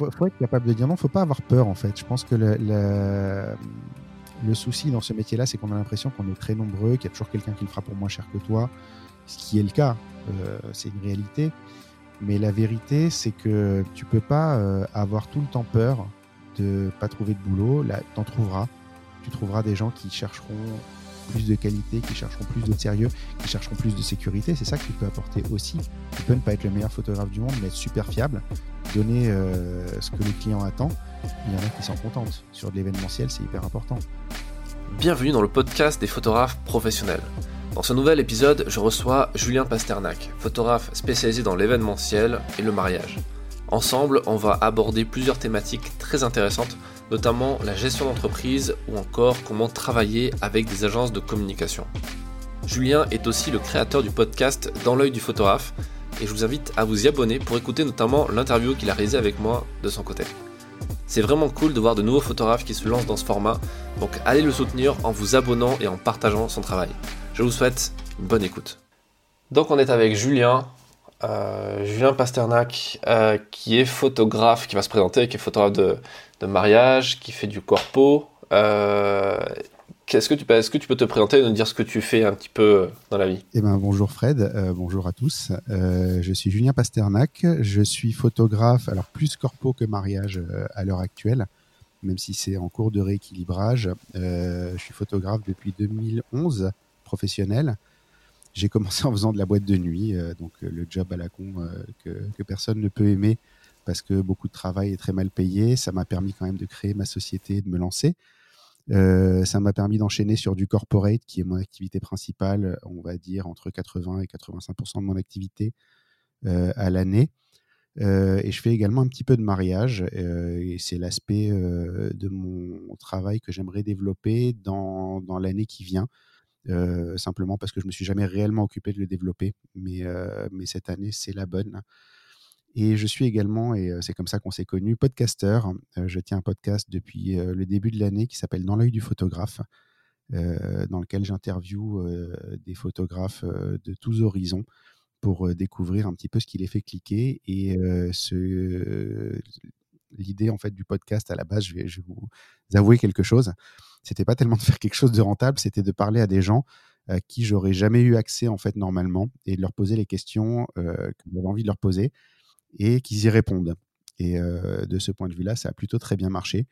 faut, faut, être capable de dire non. Faut pas avoir peur en fait. Je pense que le, souci dans ce métier-là, c'est qu'on a l'impression qu'on est très nombreux, qu'il y a toujours quelqu'un qui le fera pour moins cher que toi, ce qui est le cas. Euh, c'est une réalité. Mais la vérité, c'est que tu peux pas euh, avoir tout le temps peur de pas trouver de boulot. Là, t'en trouveras. Tu trouveras des gens qui chercheront plus de qualité, qui chercheront plus de sérieux, qui chercheront plus de sécurité. C'est ça que tu peux apporter aussi. Tu peux ne pas être le meilleur photographe du monde, mais être super fiable, donner euh, ce que le client attend. Il y en a qui s'en contentent. Sur de l'événementiel, c'est hyper important. Bienvenue dans le podcast des photographes professionnels. Dans ce nouvel épisode, je reçois Julien Pasternak, photographe spécialisé dans l'événementiel et le mariage. Ensemble, on va aborder plusieurs thématiques très intéressantes, notamment la gestion d'entreprise ou encore comment travailler avec des agences de communication. Julien est aussi le créateur du podcast Dans l'œil du photographe et je vous invite à vous y abonner pour écouter notamment l'interview qu'il a réalisée avec moi de son côté. C'est vraiment cool de voir de nouveaux photographes qui se lancent dans ce format, donc allez le soutenir en vous abonnant et en partageant son travail. Je vous souhaite bonne écoute. Donc on est avec Julien, euh, Julien Pasternak, euh, qui est photographe, qui va se présenter, qui est photographe de, mariage, qui fait du corpo. Euh, Est-ce que, tu, que tu peux te présenter et nous dire ce que tu fais un petit peu dans la vie? Eh ben, Bonjour Fred, euh, bonjour à tous. Euh, je suis Julien Pasternak, je suis photographe, alors plus corpo que mariage euh, à l'heure actuelle, même si c'est en cours de rééquilibrage. je suis photographe depuis 2011 professionnel. J'ai commencé en faisant de la boîte de nuit, euh, donc euh, le job à la con euh, que, personne ne peut aimer parce que beaucoup de travail est très mal payé. Ça m'a permis quand même de créer ma société, de me lancer. Ça m'a permis d'enchaîner sur du corporate, qui est mon activité principale, on va dire entre 80 et 85% de mon activité à l'année. Et je fais également un petit peu de mariage, et c'est l'aspect de mon travail que j'aimerais développer dans, dans l'année qui vient. Euh, simplement parce que je me suis jamais réellement occupé de le développer. Mais, euh, mais cette année, c'est la bonne. Et je suis également, et c'est comme ça qu'on s'est connus, podcasteur. je tiens un podcast depuis le début de l'année qui s'appelle Dans l'œil du photographe, dans lequel j'interviewe des photographes de tous horizons pour découvrir un petit peu ce qui les fait cliquer. Et l'idée en fait du podcast à la base, je vais vous avouer quelque chose c'était pas tellement de faire quelque chose de rentable, c'était de parler à des gens à euh, qui j'aurais jamais eu accès en fait normalement et de leur poser les questions euh, que j'avais envie de leur poser et qu'ils y répondent. Et euh, de ce point de vue-là, ça a plutôt très bien marché.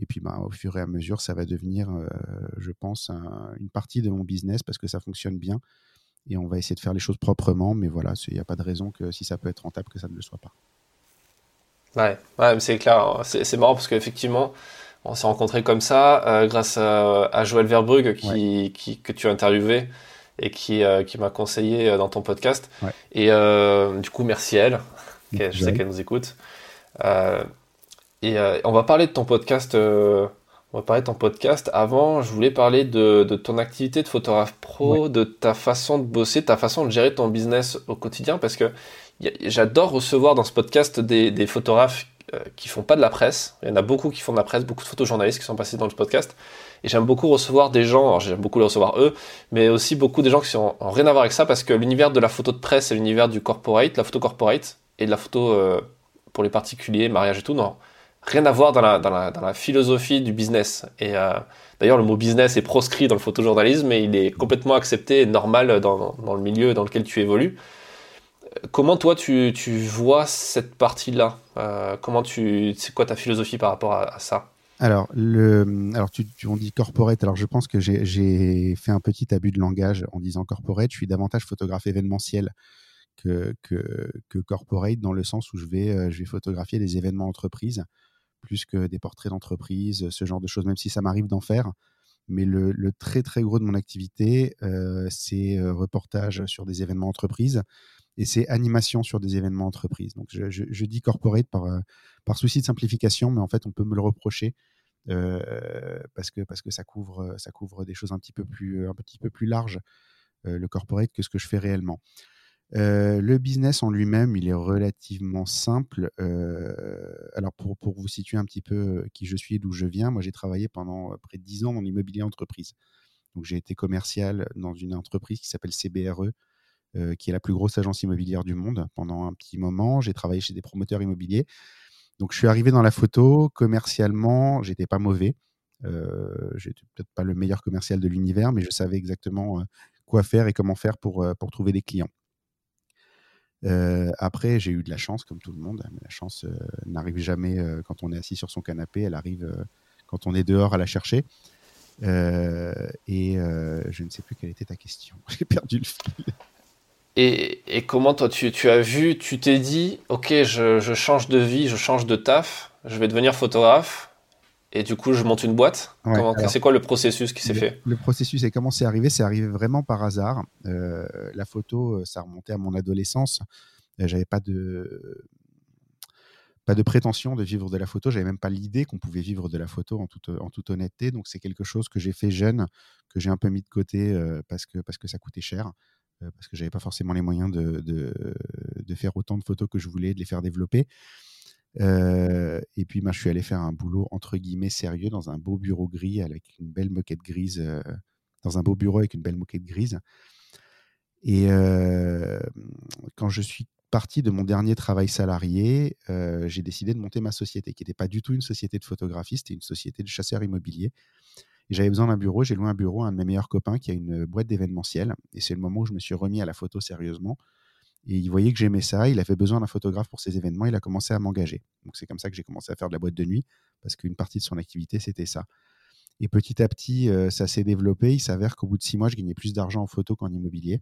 Et puis, bah, au fur et à mesure, ça va devenir, je pense, un, une partie de mon business parce que ça fonctionne bien. Et on va essayer de faire les choses proprement. Mais voilà, il n'y a pas de raison que si ça peut être rentable, que ça ne le soit pas. Ouais, c'est clair. C'est marrant parce qu'effectivement, on s'est rencontrés comme ça euh, grâce à, à, Joël Verbrugge qui, ouais. qui, que tu as interviewé et qui, euh, qui m'a conseillé euh, dans ton podcast. Ouais. Et euh, du coup, merci à elle. Je sais qu'elle nous écoute. Et on va parler de ton podcast. on va parler de ton podcast. Avant, je voulais parler de, de ton activité de photographe pro, ouais. de ta façon de bosser, ta façon de gérer ton business au quotidien, parce que j'adore recevoir dans ce podcast des, des photographes qui font pas de la presse. Il y en a beaucoup qui font de la presse, beaucoup de photojournalistes qui sont passés dans le podcast. Et j'aime beaucoup recevoir des gens, alors j'aime beaucoup les recevoir eux, mais aussi beaucoup des gens qui sont en rien à voir avec ça parce que l'univers de la photo de presse et l'univers du corporate, la photo corporate et de la photo euh, pour les particuliers, mariage et tout, non, rien à voir dans la, philosophie du business. Et euh, d'ailleurs, le mot business est proscrit dans le photojournalisme, mais il est complètement accepté et normal dans le milieu dans lequel tu évolues. Comment toi tu, tu vois cette partie-là? Euh, Comment tu, c'est quoi ta philosophie par rapport à, ça? Alors, le, alors tu, tu, on dit corporate. Alors, je pense que j'ai fait un petit abus de langage en disant corporate. Je suis davantage photographe événementiel que, que, corporate dans le sens où je vais, euh, je vais photographier des événements entreprises plus que des portraits d'entreprise, ce genre de choses, même si ça m'arrive d'en faire. Mais le, le, très, très gros de mon activité, euh, c'est reportage sur des événements entreprises et c'est animation sur des événements entreprises. Donc je, dis corporate par, euh, par souci de simplification, mais en fait on peut me le reprocher euh, parce que parce que ça couvre ça couvre des choses un petit peu plus un petit peu plus larges euh, le corporate que ce que je fais réellement. Euh, le business en lui-même, il est relativement simple. Euh, alors pour, pour vous situer un petit peu qui je suis et d'où je viens, moi j'ai travaillé pendant près de 10 ans en immobilier entreprise. Donc j'ai été commercial dans une entreprise qui s'appelle CBRE, euh, qui est la plus grosse agence immobilière du monde pendant un petit moment. J'ai travaillé chez des promoteurs immobiliers. Donc je suis arrivé dans la photo commercialement, j'étais pas mauvais. Euh, j'étais peut-être pas le meilleur commercial de l'univers, mais je savais exactement quoi faire et comment faire pour, pour trouver des clients. après, j'ai eu de la chance, comme tout le monde. Mais la chance n'arrive jamais quand on est assis sur son canapé. Elle arrive quand on est dehors à la chercher. et je ne sais plus quelle était ta question. J'ai perdu le fil. Et, comment toi, tu, as vu, tu t'es dit, ok, je, change de vie, je change de taf, je vais devenir photographe, et du coup, je monte une boîte. c'est quoi le processus qui s'est fait? Le processus et comment c'est arrivé? C'est arrivé vraiment par hasard. Euh, la photo, euh, ça remontait à mon adolescence. Euh, j'avais pas de pas de prétention de vivre de la photo. J'avais même pas l'idée qu'on pouvait vivre de la photo en toute, en toute honnêteté. Donc c'est quelque chose que j'ai fait jeune, que j'ai un peu mis de côté parce que parce que ça coûtait cher. Euh, parce que j'avais pas forcément les moyens de, de, faire autant de photos que je voulais, de les faire développer. Euh, et puis, ben, je suis allé faire un boulot entre guillemets sérieux dans un beau bureau gris avec une belle moquette grise, euh, dans un beau bureau avec une belle moquette grise. Et quand je suis parti de mon dernier travail salarié, j'ai décidé de monter ma société, qui n'était pas du tout une société de photographie, c'était une société de chasseurs immobiliers j'avais besoin d'un bureau. J'ai loué un bureau à un de mes meilleurs copains qui a une boîte d'événementiel. Et c'est le moment où je me suis remis à la photo sérieusement. Et il voyait que j'aimais ça. Il avait besoin d'un photographe pour ses événements. Il a commencé à m'engager. Donc c'est comme ça que j'ai commencé à faire de la boîte de nuit parce qu'une partie de son activité, c'était ça. Et petit à petit, euh, ça s'est développé. Il s'avère qu'au bout de six mois, je gagnais plus d'argent en photo qu'en immobilier.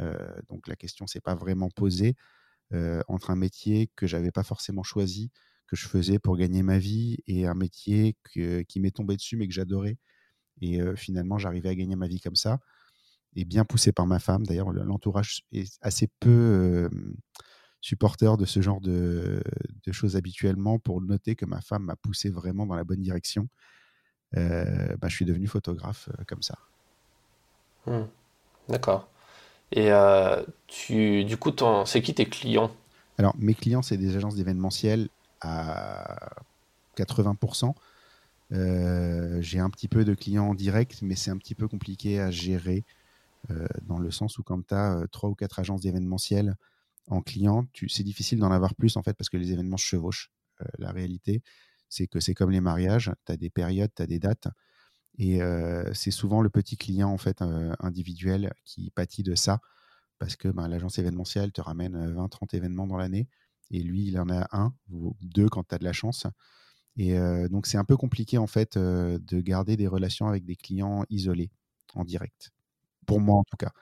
Euh, donc la question s'est pas vraiment posée euh, entre un métier que j'avais pas forcément choisi, que je faisais pour gagner ma vie, et un métier qui m'est tombé dessus mais que j'adorais et finalement, j'arrivais à gagner ma vie comme ça. Et bien poussé par ma femme. D'ailleurs, l'entourage est assez peu supporter de ce genre de, choses habituellement pour noter que ma femme m'a poussé vraiment dans la bonne direction. bah, je suis devenu photographe comme ça. Mmh. D'accord. Et tu, du coup, c'est qui tes clients? Alors, mes clients, c'est des agences d'événementiel à 80%. Euh, j'ai un petit peu de clients en direct, mais c'est un petit peu compliqué à gérer euh, dans le sens où quand tu as euh, trois ou quatre agences d'événementiel en client, c'est difficile d'en avoir plus en fait parce que les événements se chevauchent. la réalité, c'est que c'est comme les mariages, tu as des périodes, tu as des dates. Et c'est souvent le petit client en fait individuel qui pâtit de ça parce que ben, l'agence événementielle te ramène 20-30 événements dans l'année et lui, il en a un ou deux quand tu as de la chance. Et donc, c'est un peu compliqué, en fait, de garder des relations avec des clients isolés, en direct. Pour moi, en tout cas.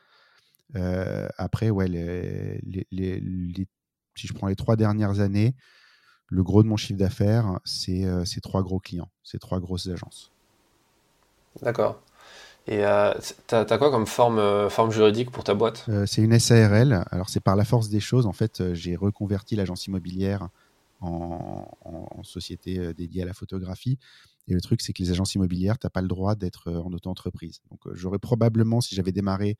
après, ouais, si je prends les trois dernières années, le gros de mon chiffre d'affaires, c'est ces trois gros clients, ces trois grosses agences. D'accord. Et tu as, quoi comme forme, forme juridique pour ta boîte? C'est une SARL. Alors, c'est par la force des choses. En fait, j'ai reconverti l'agence immobilière en, société euh, dédiée à la photographie. Et le truc, c'est que les agences immobilières, tu n'as pas le droit d'être euh, en auto-entreprise. Donc, euh, j'aurais probablement, si j'avais démarré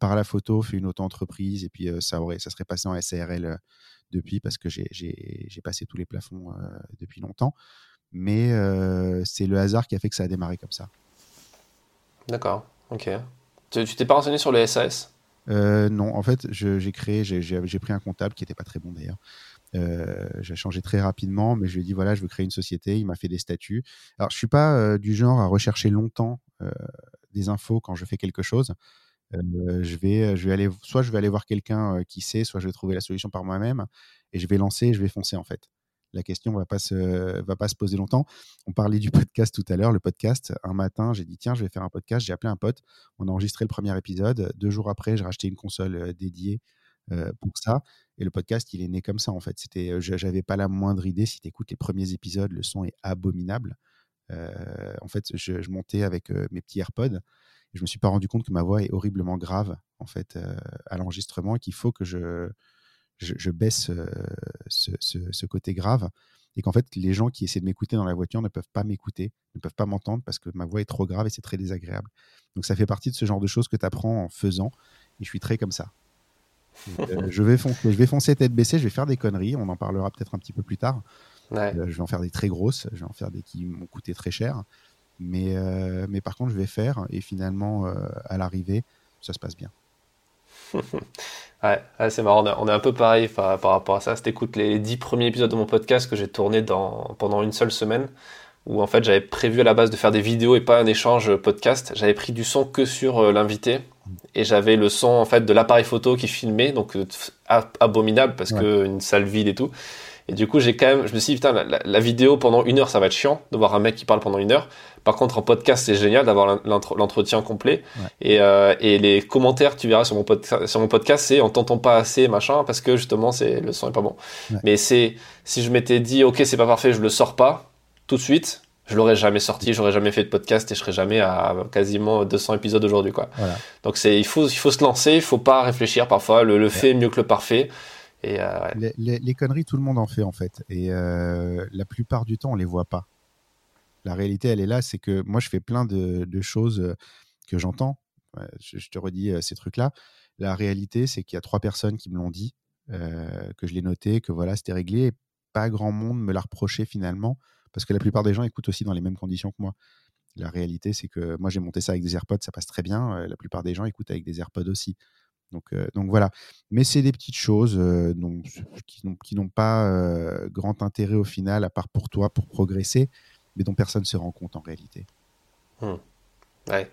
par la photo, fait une auto-entreprise, et puis ça, aurait, ça serait passé en SARL depuis, parce que j'ai passé tous les plafonds depuis longtemps. Mais c'est le hasard qui a fait que ça a démarré comme ça. D'accord, ok. Tu t'es pas renseigné sur le SAS Non, en fait, j'ai créé, j'ai pris un comptable qui n'était pas très bon d'ailleurs. Euh, j'ai changé très rapidement, mais je lui ai dit voilà, je veux créer une société. Il m'a fait des statuts. Alors, je suis pas euh, du genre à rechercher longtemps euh, des infos quand je fais quelque chose. je vais, je vais aller, soit je vais aller voir quelqu'un qui sait, soit je vais trouver la solution par moi-même et je vais lancer, je vais foncer en fait. La question va va pas se poser longtemps. On parlait du podcast tout à l'heure. Le podcast, un matin, j'ai dit tiens, je vais faire un podcast. J'ai appelé un pote. On a enregistré le premier épisode. Deux jours après, j'ai racheté une console dédiée pour ça. Et le podcast, il est né comme ça, en fait. C'était, j'avais pas la moindre idée. Si tu écoutes les premiers épisodes, le son est abominable. en fait, je, montais avec mes petits AirPods. Et je me suis pas rendu compte que ma voix est horriblement grave, en fait, à l'enregistrement et qu'il faut que je, je, baisse ce, ce, côté grave. Et qu'en fait, les gens qui essaient de m'écouter dans la voiture ne peuvent pas m'écouter, ne peuvent pas m'entendre parce que ma voix est trop grave et c'est très désagréable. Donc, ça fait partie de ce genre de choses que tu apprends en faisant. Et je suis très comme ça. Euh, je, vais foncer, je vais foncer tête baissée, je vais faire des conneries, on en parlera peut-être un petit peu plus tard. Euh, je vais en faire des très grosses, je vais en faire des qui m'ont coûté très cher. Mais, euh, mais par contre, je vais faire et finalement, à l'arrivée, ça se passe bien. ouais, c'est marrant, on est un peu pareil par, rapport à ça. Si t'écoutes les dix premiers épisodes de mon podcast que j'ai tourné dans, pendant une seule semaine, où en fait j'avais prévu à la base de faire des vidéos et pas un échange podcast, j'avais pris du son que sur l'invité, et j'avais le son en fait de l'appareil photo qui filmait, donc euh, abominable parce que une salle vide et tout. Et du coup, j'ai quand même, je me suis dit, putain, la, vidéo pendant une heure, ça va être chiant de voir un mec qui parle pendant une heure. Par contre, en podcast, c'est génial d'avoir l'entretien complet. Et, euh, et, les commentaires, tu verras sur mon, sur mon podcast, c'est on t'entend pas assez, machin, parce que justement, c'est le son est pas bon. Mais c'est, si je m'étais dit, ok, c'est pas parfait, je le sors pas tout de suite, je l'aurais jamais sorti, j'aurais jamais fait de podcast et je serais jamais à quasiment 200 épisodes aujourd'hui, quoi. Donc c'est, il faut, il faut se lancer, il faut pas réfléchir parfois. Le, le fait est mieux que le parfait. Et, euh, les, conneries, tout le monde en fait en fait. Et euh, la plupart du temps, on les voit pas. La réalité, elle est là, c'est que moi, je fais plein de, choses euh, que j'entends. Je, te redis ces trucs-là. La réalité, c'est qu'il y a trois personnes qui me l'ont dit, que je l'ai noté, que voilà, c'était réglé. Et pas grand monde me l'a reproché finalement, parce que la plupart des gens écoutent aussi dans les mêmes conditions que moi. La réalité, c'est que moi, j'ai monté ça avec des AirPods, ça passe très bien. La plupart des gens écoutent avec des AirPods aussi. Donc, euh, voilà. Mais c'est des petites choses euh, qui n'ont pas euh, grand intérêt au final, à part pour toi, pour progresser, mais dont personne ne se rend compte en réalité. Mmh. Ouais.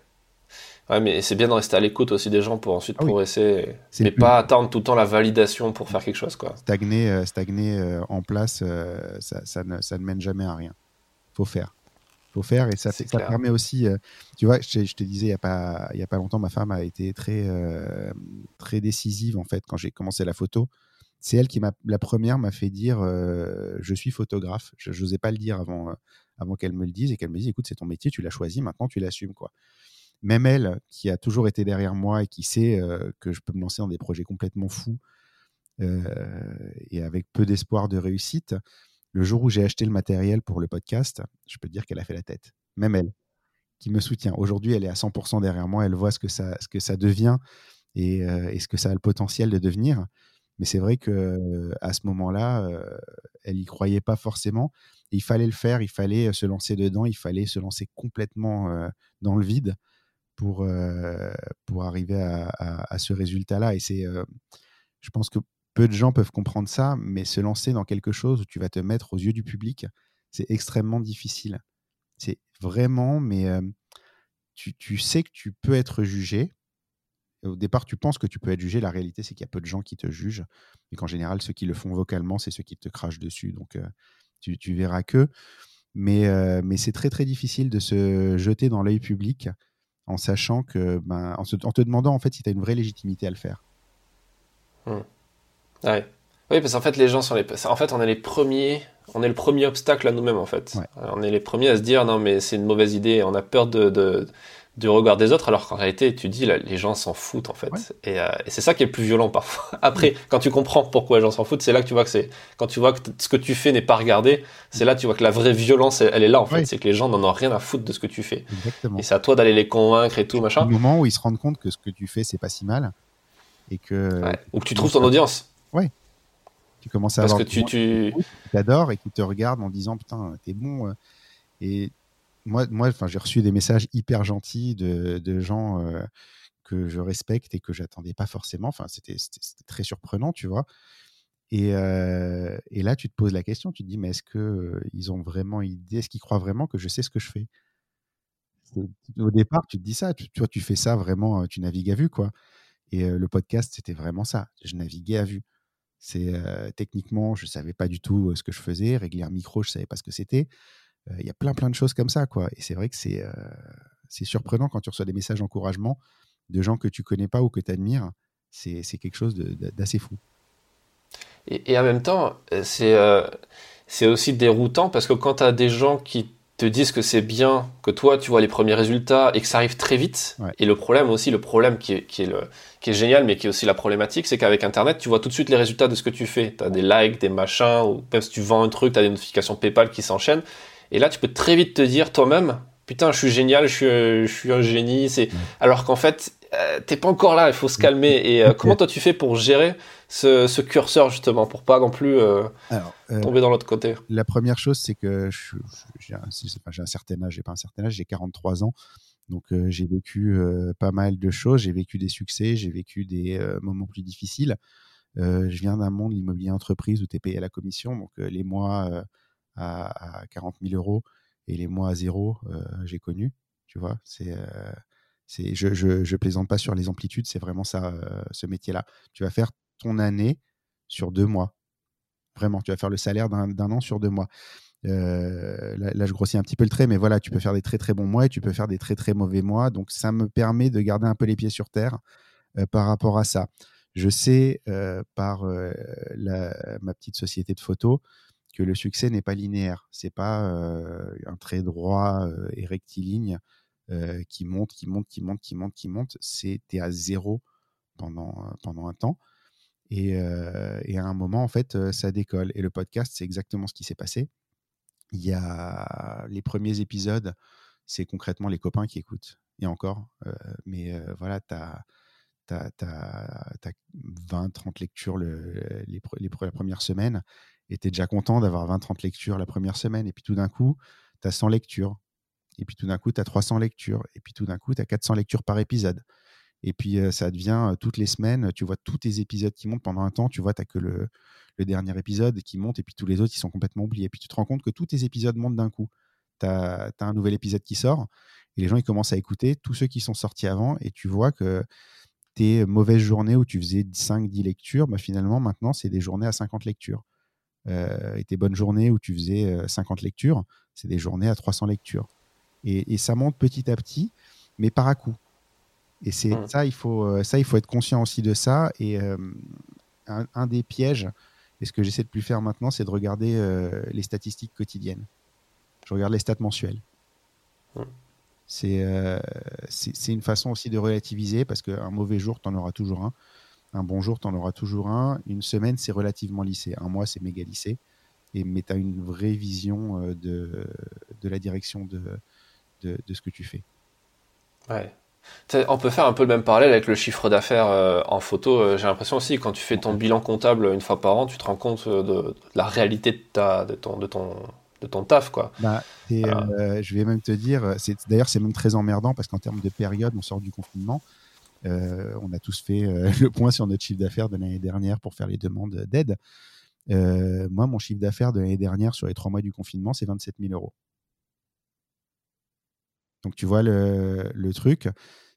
Ouais, mais c'est bien de rester à l'écoute aussi des gens pour ensuite ah progresser, mais pas attendre tout le temps la validation pour faire quelque chose. Quoi. Stagner, stagner en place, ça, ça, ne, ça, ne, mène jamais à rien. faut faire faut faire et ça, ça permet aussi euh, tu vois je, te disais il y a pas il y a pas longtemps ma femme a été très euh, très décisive en fait quand j'ai commencé la photo c'est elle qui m'a la première m'a fait dire euh, je suis photographe je n'osais pas le dire avant avant qu'elle me le dise et qu'elle me dise écoute c'est ton métier tu l'as choisi maintenant tu l'assumes quoi même elle qui a toujours été derrière moi et qui sait que je peux me lancer dans des projets complètement fous et avec peu d'espoir de réussite le jour où j'ai acheté le matériel pour le podcast, je peux dire qu'elle a fait la tête. Même elle, qui me soutient. Aujourd'hui, elle est à 100% derrière moi. Elle voit ce que ça, devient euh, et, ce que ça a le potentiel de devenir. Mais c'est vrai que à ce moment-là, euh, elle n'y croyait pas forcément. il fallait le faire, il fallait se lancer dedans, il fallait se lancer complètement euh, dans le vide pour, pour arriver à, à ce résultat-là. Et c'est, je pense que peu de gens peuvent comprendre ça, mais se lancer dans quelque chose où tu vas te mettre aux yeux du public, c'est extrêmement difficile. C'est vraiment, mais euh, tu, sais que tu peux être jugé. Au départ, tu penses que tu peux être jugé. La réalité, c'est qu'il y a peu de gens qui te jugent. Et qu'en général, ceux qui le font vocalement, c'est ceux qui te crachent dessus. Donc, euh, tu, verras que. Mais, euh, mais c'est très, très difficile de se jeter dans l'œil public en sachant que, ben, en, te demandant en fait si tu as une vraie légitimité à le faire. Mmh. Ouais. Oui, parce qu'en fait, les gens sont les. En fait, on est les premiers. On est le premier obstacle à nous-mêmes, en fait. On est les premiers à se dire non, mais c'est une mauvaise idée. On a peur de, de, du regard des autres, alors qu'en réalité, tu dis, les gens s'en foutent, en fait. Euh, et, c'est ça qui est le plus violent parfois. Après, quand tu comprends pourquoi les gens s'en foutent, c'est là que tu vois que c'est. Quand tu vois que ce que tu fais n'est pas regardé, c'est là que tu vois que la vraie violence, elle, est là, en fait. C'est que les gens n'en ont rien à foutre de ce que tu fais. Exactement. Et c'est à toi d'aller les convaincre et tout, machin. Au moment où ils se rendent compte que ce que tu fais, c'est pas si mal. Et que. Ou que tu trouves ton audience. Ouais. Tu commences à Parce avoir que tu, tu... t'adores et qui te regardent en disant putain, t'es bon. Euh. Et moi, moi j'ai reçu des messages hyper gentils de, de gens euh, que je respecte et que j'attendais pas forcément. Enfin, c'était très surprenant, tu vois. Et, euh, et, là, tu te poses la question, tu te dis, mais est-ce qu'ils ont vraiment idée, est-ce qu'ils croient vraiment que je sais ce que je fais? Au départ, tu te dis ça, tu, tu fais ça vraiment, tu navigues à vue, quoi. Et le podcast, c'était vraiment ça. Je naviguais à vue. C'est techniquement, je savais pas du tout ce que je faisais. Régler un micro, je savais pas ce que c'était. Il y a plein plein de choses comme ça, quoi. Et c'est vrai que c'est c'est surprenant quand tu reçois des messages d'encouragement de gens que tu connais pas ou que tu admires. C'est quelque chose d'assez fou. Et, et, en même temps, c'est c'est aussi déroutant parce que quand tu as des gens qui te disent que c'est bien, que toi tu vois les premiers résultats et que ça arrive très vite. Et le problème aussi, le problème qui est, qui est, le, qui est génial, mais qui est aussi la problématique, c'est qu'avec Internet, tu vois tout de suite les résultats de ce que tu fais. Tu as des likes, des machins, ou même si tu vends un truc, tu as des notifications PayPal qui s'enchaînent. Et là, tu peux très vite te dire toi-même, putain, je suis génial, je suis, je suis un génie. C'est alors qu'en fait, euh, t'es pas encore là, il faut se calmer. Et euh, comment toi tu fais pour gérer ce, curseur justement, pour pas non plus euh, tomber dans l'autre côté? La première chose, c'est que j'ai un, un, certain âge, j'ai pas un certain âge, j'ai 43 ans. Donc j'ai vécu pas mal de choses, j'ai vécu des succès, j'ai vécu des moments plus difficiles. je viens d'un monde, l'immobilier entreprise, où tu es payé à la commission. Donc les mois à, à, 40 000 euros et les mois à zéro, j'ai connu. Tu vois, c'est c'est, je, je, je, plaisante pas sur les amplitudes, c'est vraiment ça, euh, ce métier-là. Tu vas faire ton année sur deux mois. Vraiment, tu vas faire le salaire d'un, an sur deux mois. Euh, là, je grossis un petit peu le trait, mais voilà, tu peux faire des très très bons mois et tu peux faire des très très mauvais mois. Donc, ça me permet de garder un peu les pieds sur terre euh, par rapport à ça. Je sais par la, ma petite société de photos que le succès n'est pas linéaire. C'est pas un trait droit et rectiligne euh, qui monte, qui monte, qui monte, qui monte, qui monte. C'était à zéro pendant, pendant un temps. Et, euh, à un moment, en fait, euh, ça décolle. Et le podcast, c'est exactement ce qui s'est passé. Il y a les premiers épisodes, c'est concrètement les copains qui écoutent. Et encore, mais voilà, tu as, as, as, 20, 30 lectures le, les, les, la première semaine. Et tu es déjà content d'avoir 20, 30 lectures la première semaine. Et puis tout d'un coup, tu as 100 lectures. Et puis tout d'un coup, tu as 300 lectures. Et puis tout d'un coup, tu as 400 lectures par épisode. Et puis ça devient toutes les semaines, tu vois tous tes épisodes qui montent pendant un temps. Tu vois, tu n'as que le, dernier épisode qui monte et puis tous les autres, ils sont complètement oubliés. Et puis tu te rends compte que tous tes épisodes montent d'un coup. Tu as, un nouvel épisode qui sort et les gens, ils commencent à écouter tous ceux qui sont sortis avant et tu vois que tes mauvaises journées où tu faisais 5-10 lectures, bah, finalement, maintenant, c'est des journées à 50 lectures. Et tes bonnes journées où tu faisais 50 lectures, c'est des journées à 300 lectures. Et, ça monte petit à petit, mais par à coup. Et c'est mmh. ça, il faut, euh, ça, il faut être conscient aussi de ça. Et euh, un, des pièges, et ce que j'essaie de plus faire maintenant, c'est de regarder euh, les statistiques quotidiennes. Je regarde les stats mensuelles. Mmh. C'est c'est une façon aussi de relativiser parce qu'un mauvais jour, tu en auras toujours un. Un bon jour, tu en auras toujours un. Une semaine, c'est relativement lissé. Un mois, c'est méga lissé. Et, mais tu as une vraie vision de, de la direction de, de, ce que tu fais. Ouais. On peut faire un peu le même parallèle avec le chiffre d'affaires euh, en photo. Euh, j'ai l'impression aussi, quand tu fais ton bilan comptable une fois par an, tu te rends compte euh, de, la réalité de, ta, de, ton, de, ton, de ton taf. Quoi. Bah, je vais même te dire, d'ailleurs, c'est même très emmerdant parce qu'en termes de période, on sort du confinement. On a tous fait le point sur notre chiffre d'affaires de l'année dernière pour faire les demandes d'aide. moi, mon chiffre d'affaires de l'année dernière sur les trois mois du confinement, c'est 27 000 euros. Donc tu vois le, truc,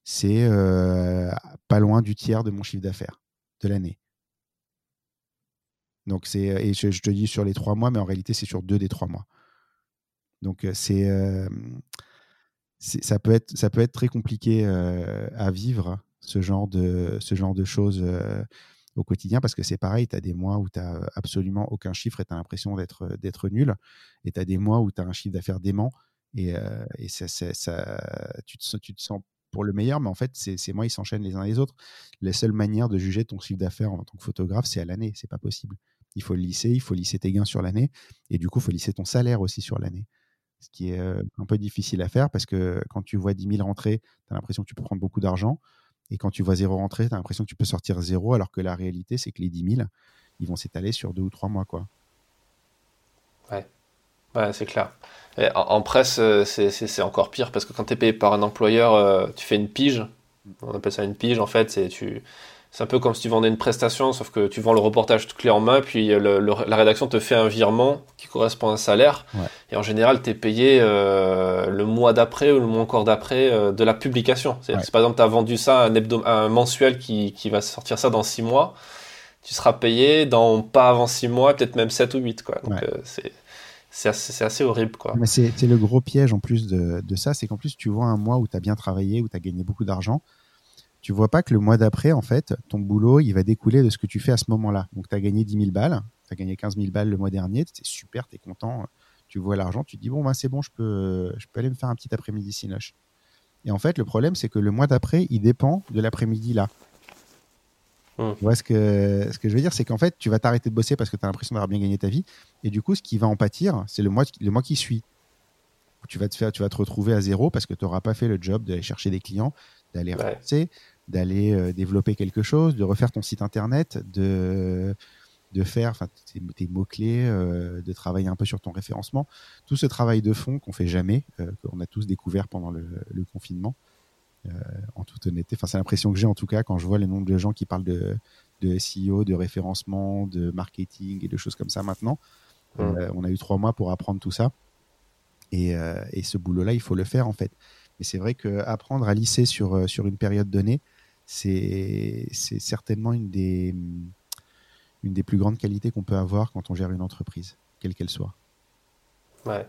c'est euh, pas loin du tiers de mon chiffre d'affaires de l'année. Donc c'est et je, te dis sur les trois mois, mais en réalité c'est sur deux des trois mois. Donc euh, c'est ça peut être très compliqué euh, à vivre ce genre de ce genre de choses au quotidien parce que c'est pareil, tu as des mois où tu n'as absolument aucun chiffre et tu as l'impression d'être d'être nul et tu as des mois où tu as un chiffre d'affaires dément et, euh, ça, tu, te, tu, te, sens pour le meilleur, mais en fait, ces mois, ils s'enchaînent les uns les autres. La seule manière de juger ton chiffre d'affaires en tant que photographe, c'est à l'année. C'est pas possible. Il faut le lisser, il faut lisser tes gains sur l'année, et du coup, il faut lisser ton salaire aussi sur l'année. Ce qui est euh, un peu difficile à faire parce que quand tu vois 10 000 rentrées, tu as l'impression que tu peux prendre beaucoup d'argent. Et quand tu vois zéro rentrée, tu as l'impression que tu peux sortir zéro, alors que la réalité, c'est que les 10 000, ils vont s'étaler sur deux ou trois mois. Quoi. Ouais. Ouais, c'est clair. en, presse, euh, c'est encore pire parce que quand tu es payé par un employeur, euh, tu fais une pige. On appelle ça une pige en fait. C'est tu... un peu comme si tu vendais une prestation, sauf que tu vends le reportage tout clé en main, puis la rédaction te fait un virement qui correspond à un salaire. Et en général, tu es payé euh, le mois d'après ou le mois encore d'après de la publication. C'est par exemple, tu as vendu ça à un, un mensuel qui, qui, va sortir ça dans 6 mois, tu seras payé dans pas avant 6 mois, peut-être même 7 ou 8. Quoi. Donc, c'est c'est assez, horrible. Quoi. Mais c'est le gros piège en plus de, de ça, c'est qu'en plus tu vois un mois où tu as bien travaillé, où tu as gagné beaucoup d'argent, tu vois pas que le mois d'après, en fait, ton boulot, il va découler de ce que tu fais à ce moment-là. Donc tu as gagné 10 000 balles, tu as gagné 15 000 balles le mois dernier, c'est super, tu es content, tu vois l'argent, tu te dis, bon, ben, c'est bon, je peux, je peux aller me faire un petit après-midi sinoche. Et en fait, le problème, c'est que le mois d'après, il dépend de l'après-midi là. Hum. ce que, ce que je veux dire, c'est qu'en fait, tu vas t'arrêter de bosser parce que tu as l'impression d'avoir bien gagné ta vie. Et du coup, ce qui va en pâtir, c'est le mois, le mois qui suit. Tu vas, te faire, tu vas te retrouver à zéro parce que tu n'auras pas fait le job d'aller chercher des clients, d'aller ouais. d'aller euh, développer quelque chose, de refaire ton site internet, de, de faire tes, mots-clés, de travailler un peu sur ton référencement. Tout ce travail de fond qu'on fait jamais, qu'on a tous découvert pendant le, confinement, en toute honnêteté. Enfin, c'est l'impression que j'ai en tout cas quand je vois les nombres de gens qui parlent de, de SEO, de référencement, de marketing et de choses comme ça maintenant. on a eu trois mois pour apprendre tout ça. Et, et ce boulot-là, il faut le faire en fait. Mais c'est vrai qu'apprendre à lisser sur, sur une période donnée, c'est certainement une des, une des plus grandes qualités qu'on peut avoir quand on gère une entreprise, quelle qu'elle soit. Ouais,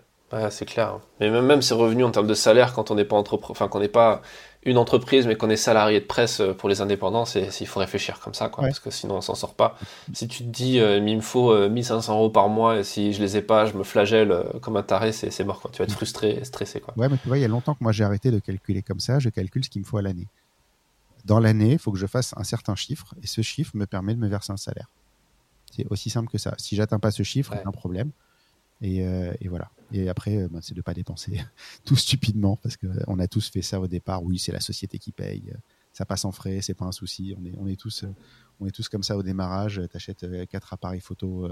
c'est clair. Mais même, même ses revenus en termes de salaire, quand on n'est pas enfin qu'on n'est pas une entreprise, mais qu'on est salarié de presse euh, pour les indépendants, c'est il faut réfléchir comme ça, quoi, parce que sinon on s'en sort pas. Si tu te dis, euh, il me faut 1500 euh, euros par mois, et si je les ai pas, je me flagelle comme un taré, c'est mort, quoi. Tu vas être frustré, et stressé, quoi. Ouais, mais tu vois, il y a longtemps que moi j'ai arrêté de calculer comme ça. Je calcule ce qu'il me faut à l'année. Dans l'année, il faut que je fasse un certain chiffre, et ce chiffre me permet de me verser un salaire. C'est aussi simple que ça. Si j'atteins pas ce chiffre, il y a un problème. Et, euh, et, voilà. Et après, euh, bah, c'est de pas dépenser tout stupidement parce qu'on a tous fait ça au départ. Oui, c'est la société qui paye. Ça passe en frais, c'est pas un souci. On est, on est tous, on est tous comme ça au démarrage. Tu achètes euh, quatre appareils photo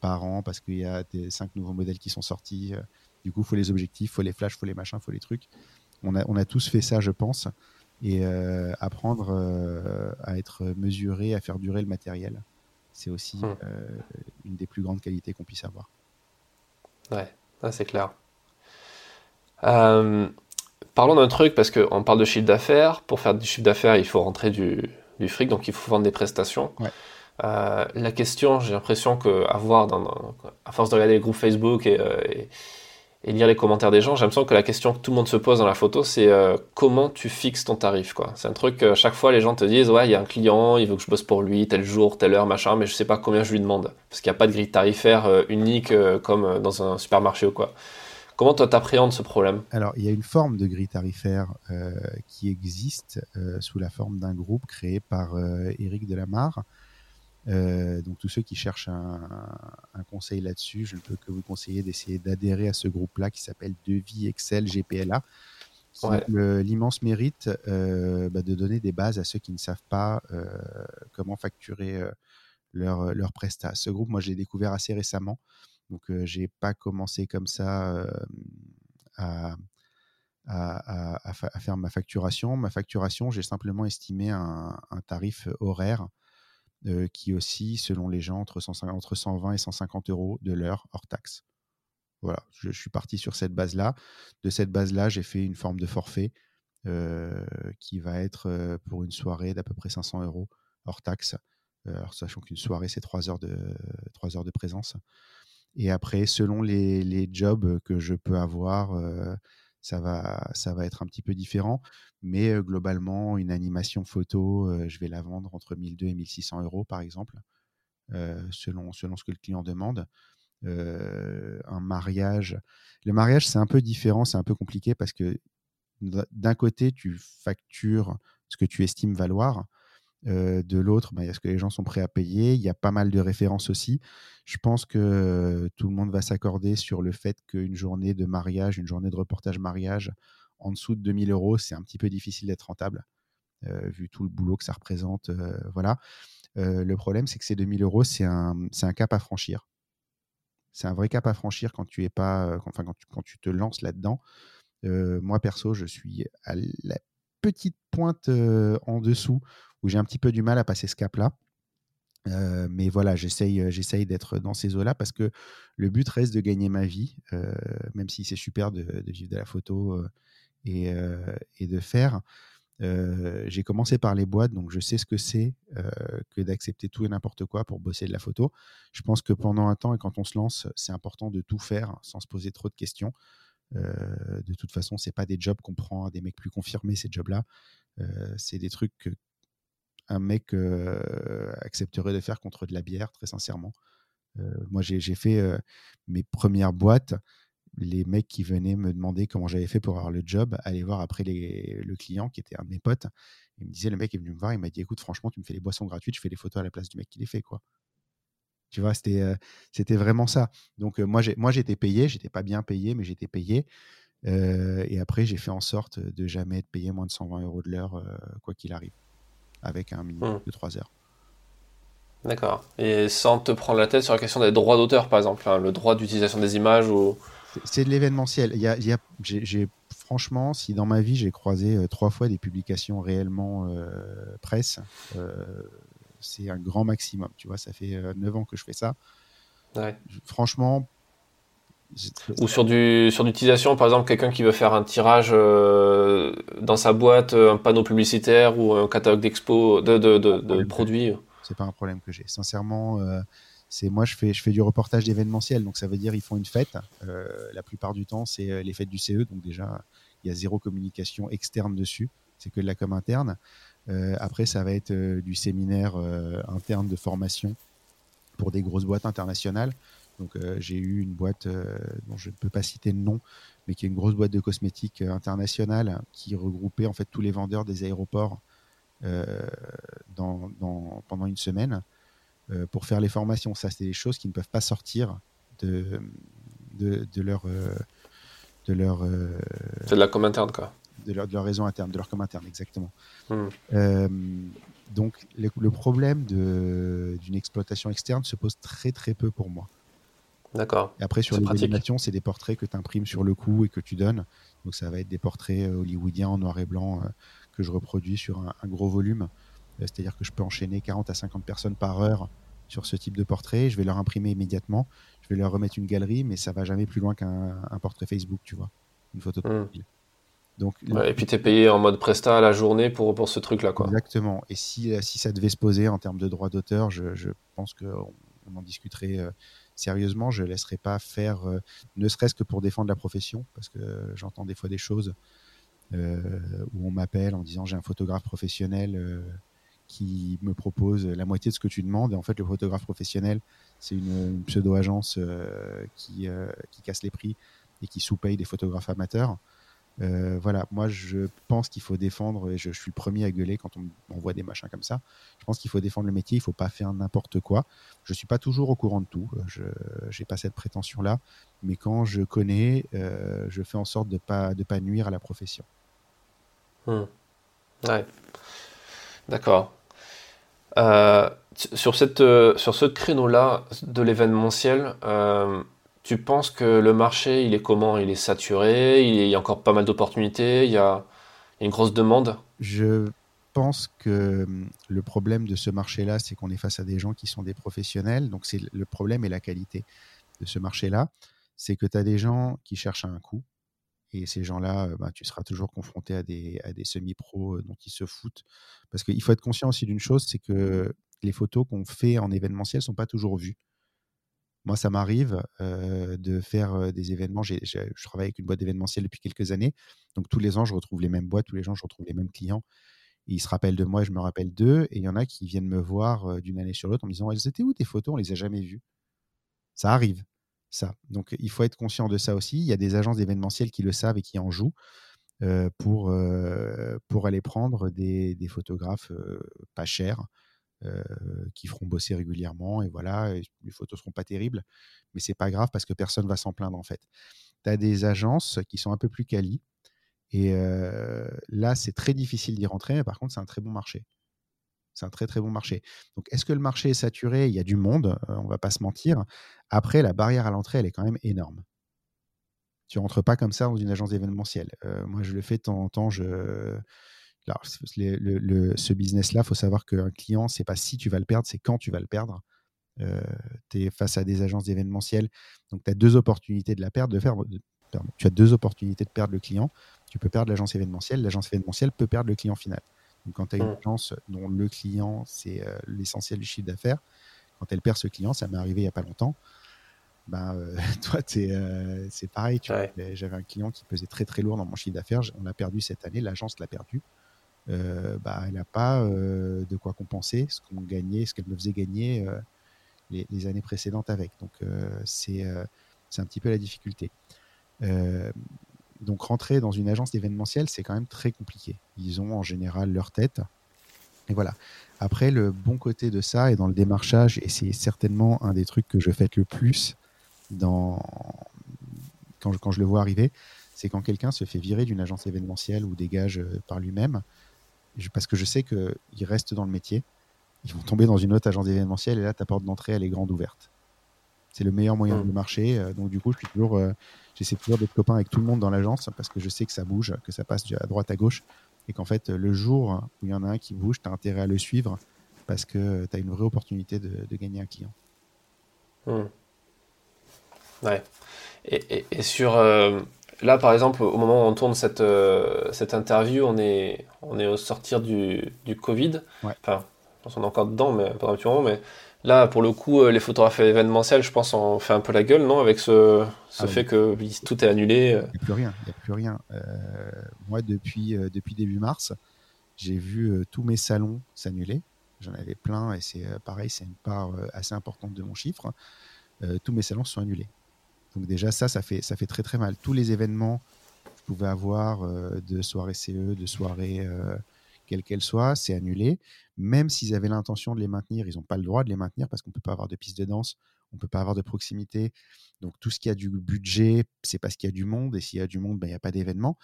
par an parce qu'il y a des cinq nouveaux modèles qui sont sortis. Du coup, il faut les objectifs, il faut les flashs, il faut les machins, il faut les trucs. On a, on a tous fait ça, je pense. Et apprendre à être mesuré, à faire durer le matériel c'est aussi euh, une des plus grandes qualités qu'on puisse avoir. Ouais, c'est clair. Euh, parlons d'un truc, parce qu'on parle de chiffre d'affaires. Pour faire du chiffre d'affaires, il faut rentrer du, fric, donc il faut vendre des prestations. Euh, la question, j'ai l'impression que avoir dans, à force de regarder les groupes Facebook et, et lire les commentaires des gens, j'ai l'impression que la question que tout le monde se pose dans la photo, c'est euh, comment tu fixes ton tarif, quoi. C'est un truc que chaque fois les gens te disent, ouais, il y a un client, il veut que je bosse pour lui, tel jour, telle heure, machin, mais je sais pas combien je lui demande. Parce qu'il n'y a pas de grille tarifaire euh, unique euh, comme dans un supermarché ou quoi. Comment toi t'appréhendes ce problème? Alors, il y a une forme de grille tarifaire qui existe sous la forme d'un groupe créé par Éric Delamarre, euh, donc tous ceux qui cherchent un, conseil là-dessus, je ne peux que vous conseiller d'essayer d'adhérer à ce groupe-là qui s'appelle Devis Excel GPLA. L'immense mérite euh, bah, de donner des bases à ceux qui ne savent pas euh, comment facturer leur, leur prestat. Ce groupe, moi, je l'ai découvert assez récemment. Donc, j'ai pas commencé comme ça à, à, faire ma facturation. Ma facturation, j'ai simplement estimé un, un tarif horaire euh, qui aussi, selon les gens, entre, 120 et 150 euros de l'heure hors taxe. Voilà, je, suis parti sur cette base-là. De cette base-là, j'ai fait une forme de forfait euh, qui va être euh, pour une soirée d'à peu près 500 euros hors taxe. alors, sachant qu'une soirée, c'est 3 heures, de, heures de présence. Et après, selon les, les jobs que je peux avoir, ça va, être un petit peu différent. Mais globalement, une animation photo, je vais la vendre entre 1200 et 1600 euros, par exemple, selon, selon ce que le client demande. un mariage, le mariage, c'est un peu différent, c'est un peu compliqué parce que d'un côté, tu factures ce que tu estimes valoir. De l'autre, bah, il y a ce que les gens sont prêts à payer. Il y a pas mal de références aussi. Je pense que tout le monde va s'accorder sur le fait qu'une journée de mariage, une journée de reportage mariage, en dessous de 2000 euros, c'est un petit peu difficile d'être rentable, vu tout le boulot que ça représente. voilà. le problème, c'est que ces 2000 euros, c'est un, un, cap à franchir. C'est un vrai cap à franchir quand tu es pas, quand tu, quand tu te lances là-dedans. moi, perso, je suis à la petite pointe en dessous où j'ai un petit peu du mal à passer ce cap-là. mais voilà, j'essaye, j'essaye d'être dans ces eaux-là parce que le but reste de gagner ma vie, même si c'est super de, vivre de la photo et, et de faire. j'ai commencé par les boîtes, donc je sais ce que c'est que d'accepter tout et n'importe quoi pour bosser de la photo. Je pense que pendant un temps et quand on se lance, c'est important de tout faire sans se poser trop de questions. de toute façon, c'est pas des jobs qu'on prend à des mecs plus confirmés, ces jobs-là. c'est des trucs que un mec accepterait de faire contre de la bière, très sincèrement. moi, j'ai fait mes premières boîtes. Les mecs qui venaient me demander comment j'avais fait pour avoir le job, aller voir après le client qui était un de mes potes. Il me disait, le mec est venu me voir, il m'a dit, écoute, franchement, tu me fais les boissons gratuites, je fais les photos à la place du mec qui les fait, quoi. Tu vois, c'était c'était vraiment ça. Donc moi, j'étais payé, j'étais pas bien payé, mais j'étais payé. et après, j'ai fait en sorte de jamais être payé moins de 120 euros de l'heure, quoi qu'il arrive avec un minimum mmh. de 3 heures. D'accord. Et sans te prendre la tête sur la question des droits d'auteur, par exemple, le droit d'utilisation des images ou. C'est de l'événementiel. Il y a, j'ai, franchement, si dans ma vie j'ai croisé euh, trois fois des publications réellement euh, presse, euh, c'est un grand maximum. Tu vois, ça fait neuf ans que je fais ça. Ouais. Franchement. Ou sur du sur l'utilisation, par exemple, quelqu'un qui veut faire un tirage dans sa boîte, un panneau publicitaire ou un catalogue d'expo de, de, de, de produits c'est pas un problème que j'ai. Sincèrement, euh, c'est moi je fais je fais du reportage d'événementiel, donc ça veut dire ils font une fête. Euh, la plupart du temps, c'est euh, les fêtes du CE, donc déjà il y a zéro communication externe dessus, c'est que de la com interne. après, ça va être du séminaire interne de formation pour des grosses boîtes internationales. Donc j'ai eu une boîte dont je ne peux pas citer le nom, mais qui est une grosse boîte de cosmétiques internationale qui regroupait en fait tous les vendeurs des aéroports euh, dans, pendant une semaine euh, pour faire les formations. Ça, c'est des choses qui ne peuvent pas sortir de, de, leur. de leur euh, de la com interne, quoi. De leur, de leur réseau interne, de leur com interne, exactement. Hmm. donc, le, problème d'une exploitation externe se pose très très peu pour moi. D'accord. Et après, sur les animations, c'est des portraits que tu imprimes sur le coup et que tu donnes. Donc, ça va être des portraits hollywoodiens en noir et blanc que je reproduis sur un, gros volume. Euh, c'est-à-dire que je peux enchaîner 40 à 50 personnes par heure sur ce type de portrait. Je vais leur imprimer immédiatement. Je vais leur remettre une galerie, mais ça va jamais plus loin qu'un portrait Facebook, tu vois. Une photo de mmh. Donc, et puis tu es payé en mode Presta à la journée pour, pour ce truc-là. Quoi. Exactement. Et si, euh, si ça devait se poser en termes de droits d'auteur, je, je, pense qu'on on en discuterait euh, sérieusement. Je ne laisserai pas faire, ne serait-ce que pour défendre la profession, parce que j'entends des fois des choses euh, où on m'appelle en disant j'ai un photographe professionnel euh, qui me propose la moitié de ce que tu demandes. Et en fait, le photographe professionnel, c'est une, pseudo-agence euh, qui, qui casse les prix et qui sous-paye des photographes amateurs. Voilà, moi je pense qu'il faut défendre, et je, suis le premier à gueuler quand on, on voit des machins comme ça, je pense qu'il faut défendre le métier, il ne faut pas faire n'importe quoi. Je ne suis pas toujours au courant de tout, je n'ai pas cette prétention-là, mais quand je connais, je fais en sorte de ne pas, de pas nuire à la profession. Hmm. Ouais. D'accord. Euh, sur, cette, euh, sur ce créneau-là de l'événementiel, euh, tu penses que le marché, il est comment? Il est saturé Il y a encore pas mal d'opportunités Il y a, une grosse demande? Je pense que le problème de ce marché-là, c'est qu'on est face à des gens qui sont des professionnels. Donc, c'est le problème et la qualité de ce marché-là. C'est que tu as des gens qui cherchent un coût, et ces gens-là, bah, tu seras toujours confronté à des, semi-pros dont ils se foutent. Parce qu'il faut être conscient aussi d'une chose, c'est que les photos qu'on fait en événementiel ne sont pas toujours vues. Moi, ça m'arrive de faire des événements. je travaille avec une boîte d'événementiel depuis quelques années. Donc, tous les ans, je retrouve les mêmes boîtes, tous les ans, je retrouve les mêmes clients. ils se rappellent de moi et je me rappelle d'eux. Et il y en a qui viennent me voir d'une année sur l'autre en me disant Elles étaient où tes photos? On les a jamais vues. Ça arrive ça. Donc il faut être conscient de ça aussi. Il y a des agences d'événementiel qui le savent et qui en jouent pour, pour aller prendre des, photographes pas chers qui feront bosser régulièrement. Et voilà, les photos seront pas terribles, mais c'est pas grave parce que personne va s'en plaindre en fait. Tu as des agences qui sont un peu plus quali. Et là, c'est très difficile d'y rentrer, mais par contre, c'est un très bon marché. C'est un très très bon marché. Donc est-ce que le marché est saturé? Il y a du monde, on ne va pas se mentir. Après, la barrière à l'entrée, elle est quand même énorme. Tu rentres pas comme ça dans une agence d'événementiel. moi, je le fais de temps en temps. Je... ce business-là, il faut savoir qu'un client, c'est pas si tu vas le perdre, c'est quand tu vas le perdre. tu es face à des agences d'événementiel. Donc, tu as deux opportunités de la perdre, de faire. tu as deux opportunités de perdre le client. Tu peux perdre l'agence événementielle. L'agence événementielle peut perdre le client final. Donc, quand tu as une mmh. agence dont le client, c'est euh, l'essentiel du chiffre d'affaires, quand elle perd ce client, ça m'est arrivé il n'y a pas longtemps, ben, euh, toi, euh, c'est pareil. J'avais un client qui pesait très très lourd dans mon chiffre d'affaires. On l'a perdu cette année, l'agence l'a perdu. Bah, elle n'a pas de quoi compenser ce qu'on gagnait, ce qu'elle me faisait gagner les, les, années précédentes avec. Donc, c'est un petit peu la difficulté donc rentrer dans une agence d'événementiel, c'est quand même très compliqué. Ils ont en général leur tête. Et voilà. Après, le bon côté de ça est dans le démarchage, et c'est certainement un des trucs que je fais le plus quand, je, le vois arriver, c'est quand quelqu'un se fait virer d'une agence événementielle ou dégage euh, par lui-même, parce que je sais qu'il reste dans le métier. ils vont tomber dans une autre agence événementielle et là, ta porte d'entrée, elle est grande ouverte. C'est le meilleur moyen mmh. de marcher. donc, du coup, je suis toujours, j'essaie toujours d'être copain avec tout le monde dans l'agence parce que je sais que ça bouge, que ça passe à droite, à gauche et qu'en fait, le jour où il y en a un qui bouge, tu as intérêt à le suivre parce que tu as une vraie opportunité de, gagner un client. Mmh. Ouais. Et, sur. Euh, là, par exemple, au moment où on tourne cette, euh, cette interview, on est, on est au sortir du, du Covid. Enfin, on est encore dedans, mais pas un petit moment. Mais là, pour le coup, euh, les photographes événementiels, je pense, on fait un peu la gueule, non Avec ce, ce ah fait que tout est annulé. Il n'y a plus rien. Il a plus rien. moi, depuis, depuis début mars, j'ai vu tous mes salons s'annuler. J'en avais plein et c'est pareil, c'est une part assez importante de mon chiffre. tous mes salons sont annulés. Donc déjà ça, ça fait, ça fait très très mal. Tous les événements que je pouvais avoir euh, de soirée CE, de soirée euh, quelle qu'elle soit, c'est annulé. Même s'ils avaient l'intention de les maintenir, ils n'ont pas le droit de les maintenir parce qu'on ne peut pas avoir de piste de danse, on ne peut pas avoir de proximité. Donc tout ce qui a du budget, c'est parce qu'il y a du monde. Et s'il y a du monde, ben, il n'y a pas d'événement.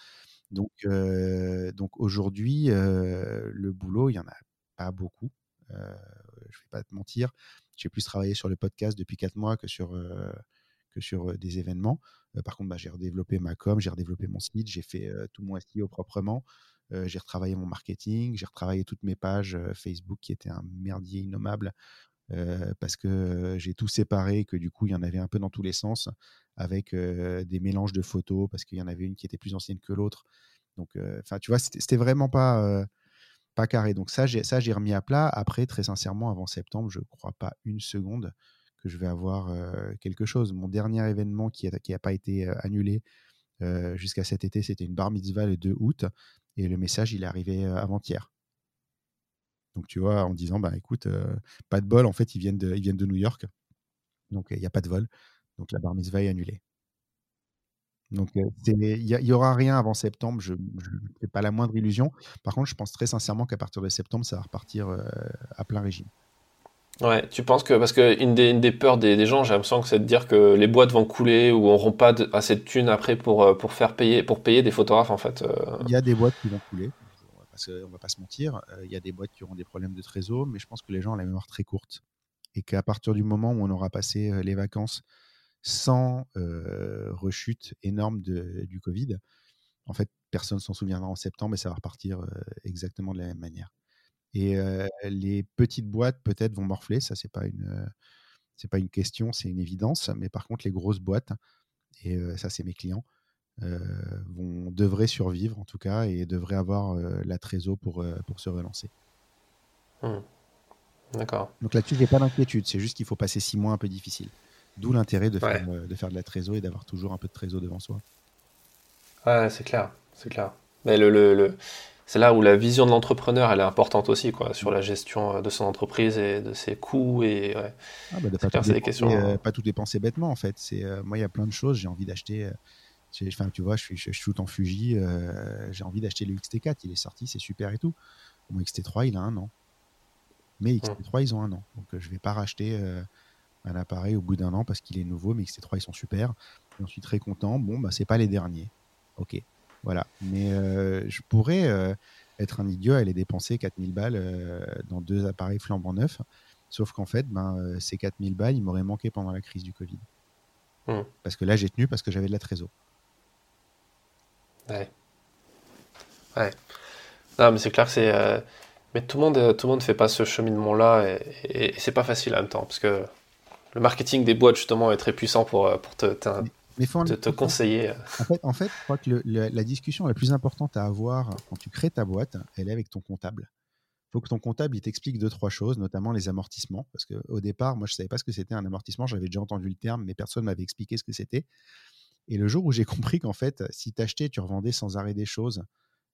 Donc, euh, donc aujourd'hui, le boulot, il n'y en a pas beaucoup. je ne vais pas te mentir. J'ai plus travaillé sur le podcast depuis quatre mois que sur, sur des événements. par contre, bah, j'ai redéveloppé ma com, j'ai redéveloppé mon site, j'ai fait tout mon SEO proprement. j'ai retravaillé mon marketing, j'ai retravaillé toutes mes pages Facebook qui étaient un merdier innommable parce que j'ai tout séparé, que du coup il y en avait un peu dans tous les sens, avec des mélanges de photos, parce qu'il y en avait une qui était plus ancienne que l'autre. Donc, enfin, tu vois, c'était vraiment pas, pas carré. Donc ça, j'ai remis à plat. Après, très sincèrement, avant septembre, je crois pas une seconde je vais avoir quelque chose. Mon dernier événement qui n'a pas été annulé jusqu'à cet été, c'était une bar mitzvah le 2 août. Et le message, il est arrivé avant-hier. Donc, tu vois, en disant, bah écoute, pas de bol, en fait, ils viennent de, ils viennent de New York. Donc, il n'y a pas de vol. Donc, la bar mitzvah est annulée. Donc, il n'y aura rien avant septembre. Je n'ai pas la moindre illusion. Par contre, je pense très sincèrement qu'à partir de septembre, ça va repartir à plein régime. Ouais, tu penses que, parce des, une des peurs des, gens, j'ai l'impression que c'est de dire que les boîtes vont couler ou n'auront pas assez de thunes après pour, euh, pour, faire payer, pour payer des photographes en fait. Euh. Il y a des boîtes qui vont couler, parce qu'on va pas se mentir. Euh, il y a des boîtes qui auront des problèmes de trésor, mais je pense que les gens ont la mémoire très courte. Et qu'à partir du moment où on aura passé les vacances sans rechute énorme de, du Covid, en fait, personne s'en souviendra en septembre et ça va repartir exactement de la même manière. Et les petites boîtes peut-être vont morfler, ça c'est pas une c'est pas une question, c'est une évidence. Mais par contre, les grosses boîtes, et ça c'est mes clients, vont devraient survivre en tout cas et devraient avoir la trésor pour pour se relancer. Mmh. D'accord. Donc là-dessus, j'ai pas d'inquiétude. C'est juste qu'il faut passer six mois un peu difficiles. D'où l'intérêt de, faire, de faire de la trésor et d'avoir toujours un peu de trésor devant soi. Ouais, c'est clair, c'est clair. Mais le, le, c'est là où la vision de l'entrepreneur elle est importante aussi quoi sur la gestion euh, de son entreprise et de ses coûts et ouais. ah bah, pas, tout des questions, euh, hein. pas tout dépenser bêtement en fait. C'est euh, moi il y a plein de choses j'ai envie d'acheter enfin tu vois je suis je shoot en Fuji j'ai envie d'acheter le XT4 il est sorti c'est super et tout. Mon XT3 il a un an. Mais mmh. XT3 ils ont un an. Donc je vais pas racheter un appareil au bout d'un an parce qu'il est nouveau mais XT3 ils sont super. J'en suis très content. Bon bah c'est pas les derniers. Ok voilà. Mais euh, je pourrais euh, être un idiot et aller dépenser 4000 balles euh, dans deux appareils flambant neufs. Sauf qu'en fait, ben, ces 4000 balles, ils m'auraient manqué pendant la crise du Covid. Hmm. Parce que là, j'ai tenu parce que j'avais de la trésor. Ouais. Ouais. Non, mais c'est clair que c'est. Mais tout le monde, tout le monde fait pas ce cheminement-là et, c'est pas facile en même temps parce que le marketing des boîtes justement est très puissant pour, pour te, mais faut te, conseiller. En fait, en fait, je crois que la discussion la plus importante à avoir quand tu crées ta boîte, elle est avec ton comptable. Il faut que ton comptable il t'explique deux, trois choses, notamment les amortissements. Parce qu'au départ, moi, je ne savais pas ce que c'était un amortissement. J'avais déjà entendu le terme, mais personne ne m'avait expliqué ce que c'était. Et le jour où j'ai compris qu'en fait, si tu achetais, tu revendais sans arrêt des choses,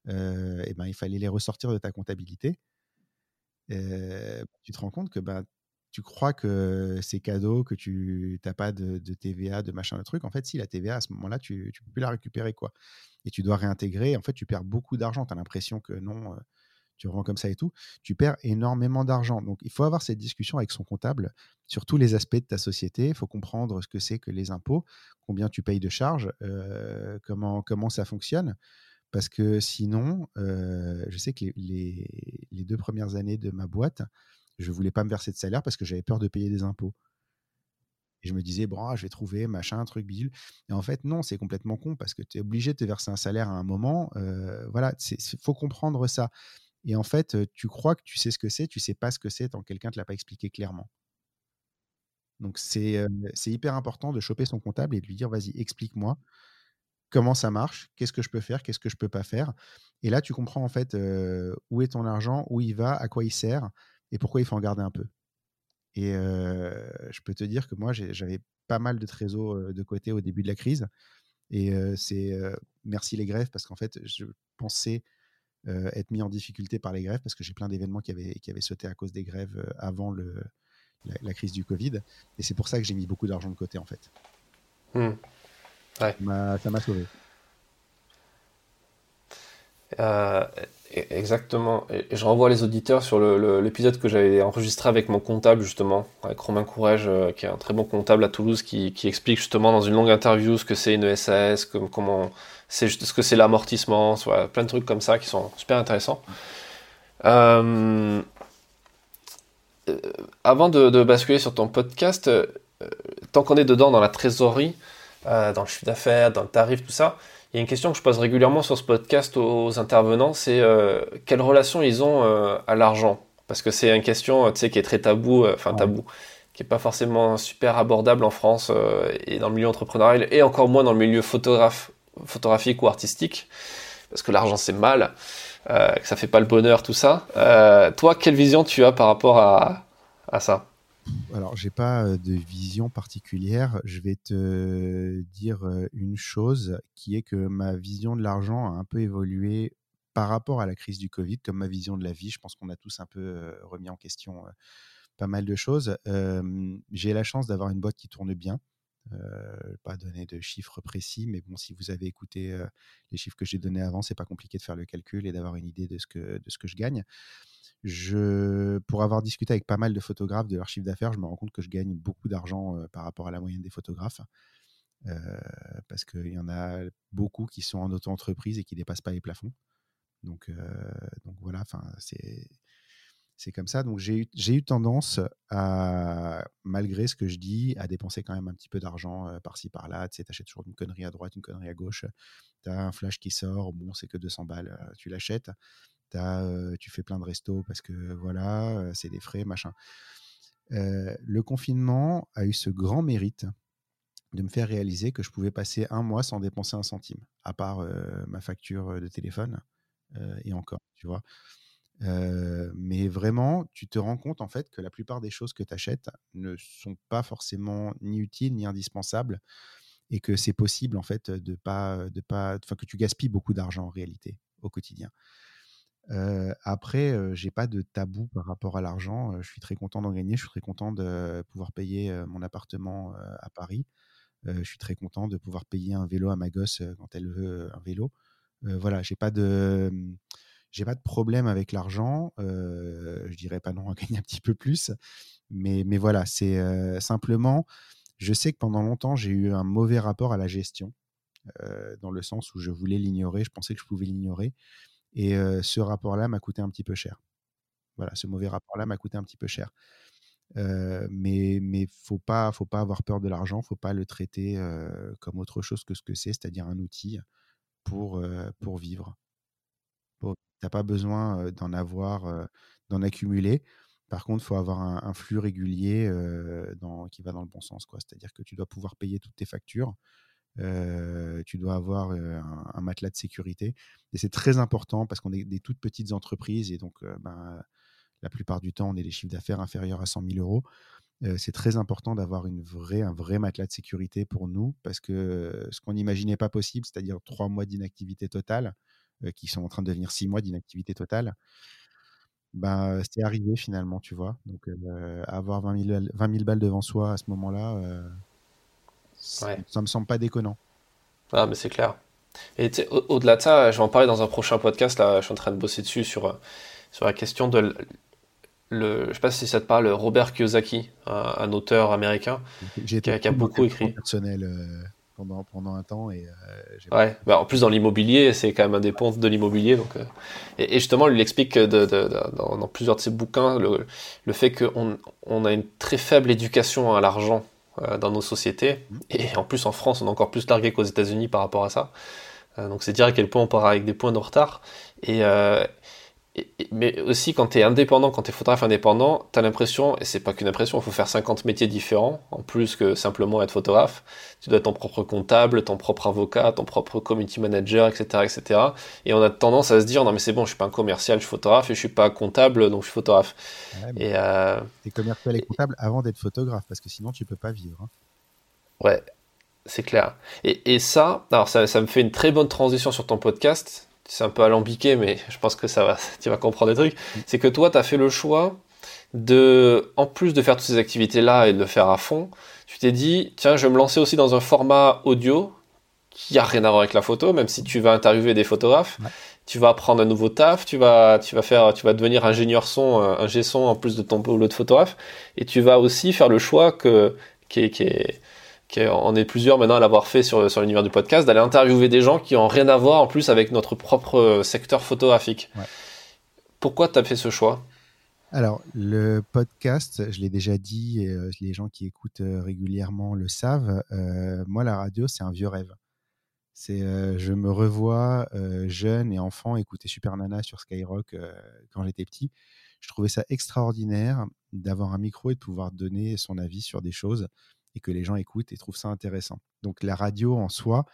euh, et ben, il fallait les ressortir de ta comptabilité. Euh, tu te rends compte que ben, tu crois que c'est cadeau, que tu n'as pas de, TVA, de machin, de truc. En fait, si la TVA, à ce moment-là, tu ne peux plus la récupérer. quoi. Et tu dois réintégrer. En fait, tu perds beaucoup d'argent. Tu as l'impression que non, euh, tu revends comme ça et tout. Tu perds énormément d'argent. Donc, il faut avoir cette discussion avec son comptable sur tous les aspects de ta société. Il faut comprendre ce que c'est que les impôts, combien tu payes de charges, euh, comment, comment ça fonctionne. Parce que sinon, euh, je sais que les, les, deux premières années de ma boîte, Je voulais pas me verser de salaire parce que j'avais peur de payer des impôts. Et je me disais, bon, ah, je vais trouver machin, truc, bidule. Et en fait, non, c'est complètement con parce que tu es obligé de te verser un salaire à un moment. Euh, voilà, il faut comprendre ça. Et en fait, tu crois que tu sais ce que c'est, tu sais pas ce que c'est tant que quelqu'un ne te l'a pas expliqué clairement. Donc, c'est hyper important de choper son comptable et de lui dire, vas-y, explique-moi comment ça marche, qu'est-ce que je peux faire, qu'est-ce que je peux pas faire. Et là, tu comprends en fait où est ton argent, où il va, à quoi il sert et pourquoi il faut en garder un peu. Et je peux te dire que moi, j'avais pas mal de trésors de côté au début de la crise. Et c'est merci les grèves parce qu'en fait, je pensais être mis en difficulté par les grèves parce que j'ai plein d'événements qui avaient, qui avaient sauté à cause des grèves avant le, la, crise du Covid. Et c'est pour ça que j'ai mis beaucoup d'argent de côté en fait. Mmh. Ça m'a sauvé. Euh, e-, exactement. Et je renvoie les auditeurs sur l'épisode que j'avais enregistré avec mon comptable, justement, avec Romain Courage, euh, qui est un très bon comptable à Toulouse, qui, explique justement dans une longue interview ce que c'est une SAS, comme, comment c'est ce que c'est l'amortissement, plein de trucs comme ça qui sont super intéressants. Euh, avant de, basculer sur ton podcast, tant qu'on est dedans dans la trésorerie, dans le chiffre d'affaires, dans le tarif, tout ça, il y a une question que je pose régulièrement sur ce podcast aux intervenants, c'est euh, quelle relation ils ont euh, à l'argent? Parce que c'est une question, qui est très tabou, euh, enfin tabou, qui est pas forcément super abordable en France et dans le milieu entrepreneurial, et encore moins dans le milieu photographe, photographique ou artistique, parce que l'argent c'est mal, que ça fait pas le bonheur, tout ça. toi, quelle vision tu as par rapport à, à ça? Alors, j'ai pas de vision particulière. Je vais te dire une chose qui est que ma vision de l'argent a un peu évolué par rapport à la crise du Covid, comme ma vision de la vie. Je pense qu'on a tous un peu remis en question pas mal de choses. j'ai la chance d'avoir une boîte qui tourne bien. Euh, pas donner de chiffres précis, mais bon, si vous avez écouté les chiffres que j'ai donnés avant, c'est pas compliqué de faire le calcul et d'avoir une idée de ce que, de ce que je gagne. Je, pour avoir discuté avec pas mal de photographes de leur chiffre d'affaires, je me rends compte que je gagne beaucoup d'argent par rapport à la moyenne des photographes. parce qu'il y en a beaucoup qui sont en auto-entreprise et qui dépassent pas les plafonds. Donc, donc voilà, c'est comme ça. Donc j'ai eu, tendance à, malgré ce que je dis, à dépenser quand même un petit peu d'argent par-ci par-là. Tu sais, achètes toujours une connerie à droite, une connerie à gauche. Tu as un flash qui sort, bon, c'est que 200 balles, tu l'achètes tu fais plein de restos parce que voilà, c'est des frais, machin. le confinement a eu ce grand mérite de me faire réaliser que je pouvais passer un mois sans dépenser un centime, à part ma facture de téléphone et encore, tu vois. mais vraiment, tu te rends compte en fait que la plupart des choses que tu achètes ne sont pas forcément ni utiles ni indispensables et que c'est possible en fait de pas, de pas, enfin que tu gaspilles beaucoup d'argent en réalité au quotidien après, j'ai pas de tabou par rapport à l'argent. je suis très content d'en gagner. Je suis très content de pouvoir payer mon appartement à Paris. je suis très content de pouvoir payer un vélo à ma gosse quand elle veut un vélo. voilà, j'ai pas de mmh, j'ai pas de problème avec l'argent. je dirais pas non à gagner un petit peu plus, mais mais voilà, c'est simplement, je sais que pendant longtemps j'ai eu un mauvais rapport à la gestion, dans le sens où je voulais l'ignorer. Je pensais que je pouvais l'ignorer. Et ce rapport-là m'a coûté un petit peu cher. Voilà, ce mauvais rapport-là m'a coûté un petit peu cher. mais mais faut pas faut pas avoir peur de l'argent, faut pas le traiter comme autre chose que ce que c'est, c'est-à-dire un outil pour pour vivre. Tu n'as pas besoin d'en avoir, d'en accumuler. Par contre, faut avoir un, flux régulier dans, qui va dans le bon sens. C'est-à-dire que tu dois pouvoir payer toutes tes factures, tu dois avoir un, matelas de sécurité. Et c'est très important parce qu'on est des toutes petites entreprises et donc ben, la plupart du temps, on est des chiffres d'affaires inférieurs à 100 000 euros. c'est très important d'avoir une vraie, un vrai matelas de sécurité pour nous parce que ce qu'on n'imaginait pas possible, c'est-à-dire trois mois d'inactivité totale, qui sont en train de devenir six mois d'inactivité totale, ben, c'est arrivé finalement, tu vois. Donc, avoir 20 000, 20 000 balles devant soi à ce moment-là, ça, me semble pas déconnant. Ah, mais c'est clair. Et au-delà de ça, je vais en parler dans un prochain podcast. Là, je suis en train de bosser dessus sur, euh, sur la question de. Le, je sais pas si ça te parle, Robert Kiyosaki, un, auteur américain, qui a, qui a beaucoup écrit. Personnel, euh, pendant, pendant un temps. Et, ouais, bah, en plus dans l'immobilier, c'est quand même un des ponts de l'immobilier. Donc, et, justement, lui explique de, dans, plusieurs de ses bouquins le, le fait qu'on on a une très faible éducation à l'argent dans nos sociétés. Mmh. Et en plus, en France, on est encore plus largué qu'aux États-Unis par rapport à ça. donc, c'est dire à quel point on part avec des points de retard. Et, mais aussi quand tu es indépendant, quand tu es photographe indépendant, tu as l'impression, et c'est pas qu'une impression, il faut faire 50 métiers différents, en plus que simplement être photographe. Tu dois être ton propre comptable, ton propre avocat, ton propre community manager, etc. etc. Et on a tendance à se dire, non mais c'est bon, je suis pas un commercial, je suis photographe, et je suis pas comptable, donc je suis photographe. et euh, es commercial et comptable avant d'être photographe, parce que sinon tu peux pas vivre. Hein. Ouais, c'est clair. Et, et ça, alors ça, ça me fait une très bonne transition sur ton podcast c'est un peu alambiqué, mais je pense que ça va, tu vas comprendre des trucs. C'est que toi, tu as fait le choix de, en plus de faire toutes ces activités-là et de le faire à fond, tu t'es dit, tiens, je vais me lancer aussi dans un format audio qui a rien à voir avec la photo, même si tu vas interviewer des photographes. Tu vas apprendre un nouveau taf, tu vas, tu vas faire, tu vas devenir ingénieur son, un G-son en plus de ton boulot de photographe, et tu vas aussi faire le choix que, qui qui est on est plusieurs maintenant à l'avoir fait sur, sur l'univers du podcast, d'aller interviewer des gens qui ont rien à voir en plus avec notre propre euh, secteur photographique. Pourquoi tu as fait ce choix? Alors, le podcast, je l'ai déjà dit, et euh, les gens qui écoutent euh, régulièrement le savent, moi, la radio, c'est un vieux rêve. C'est, je me revois jeune et enfant écouter Super Nana sur Skyrock quand j'étais petit. Je trouvais ça extraordinaire d'avoir un micro et de pouvoir donner son avis sur des choses et que les gens écoutent et trouvent ça intéressant. Donc la radio en soi,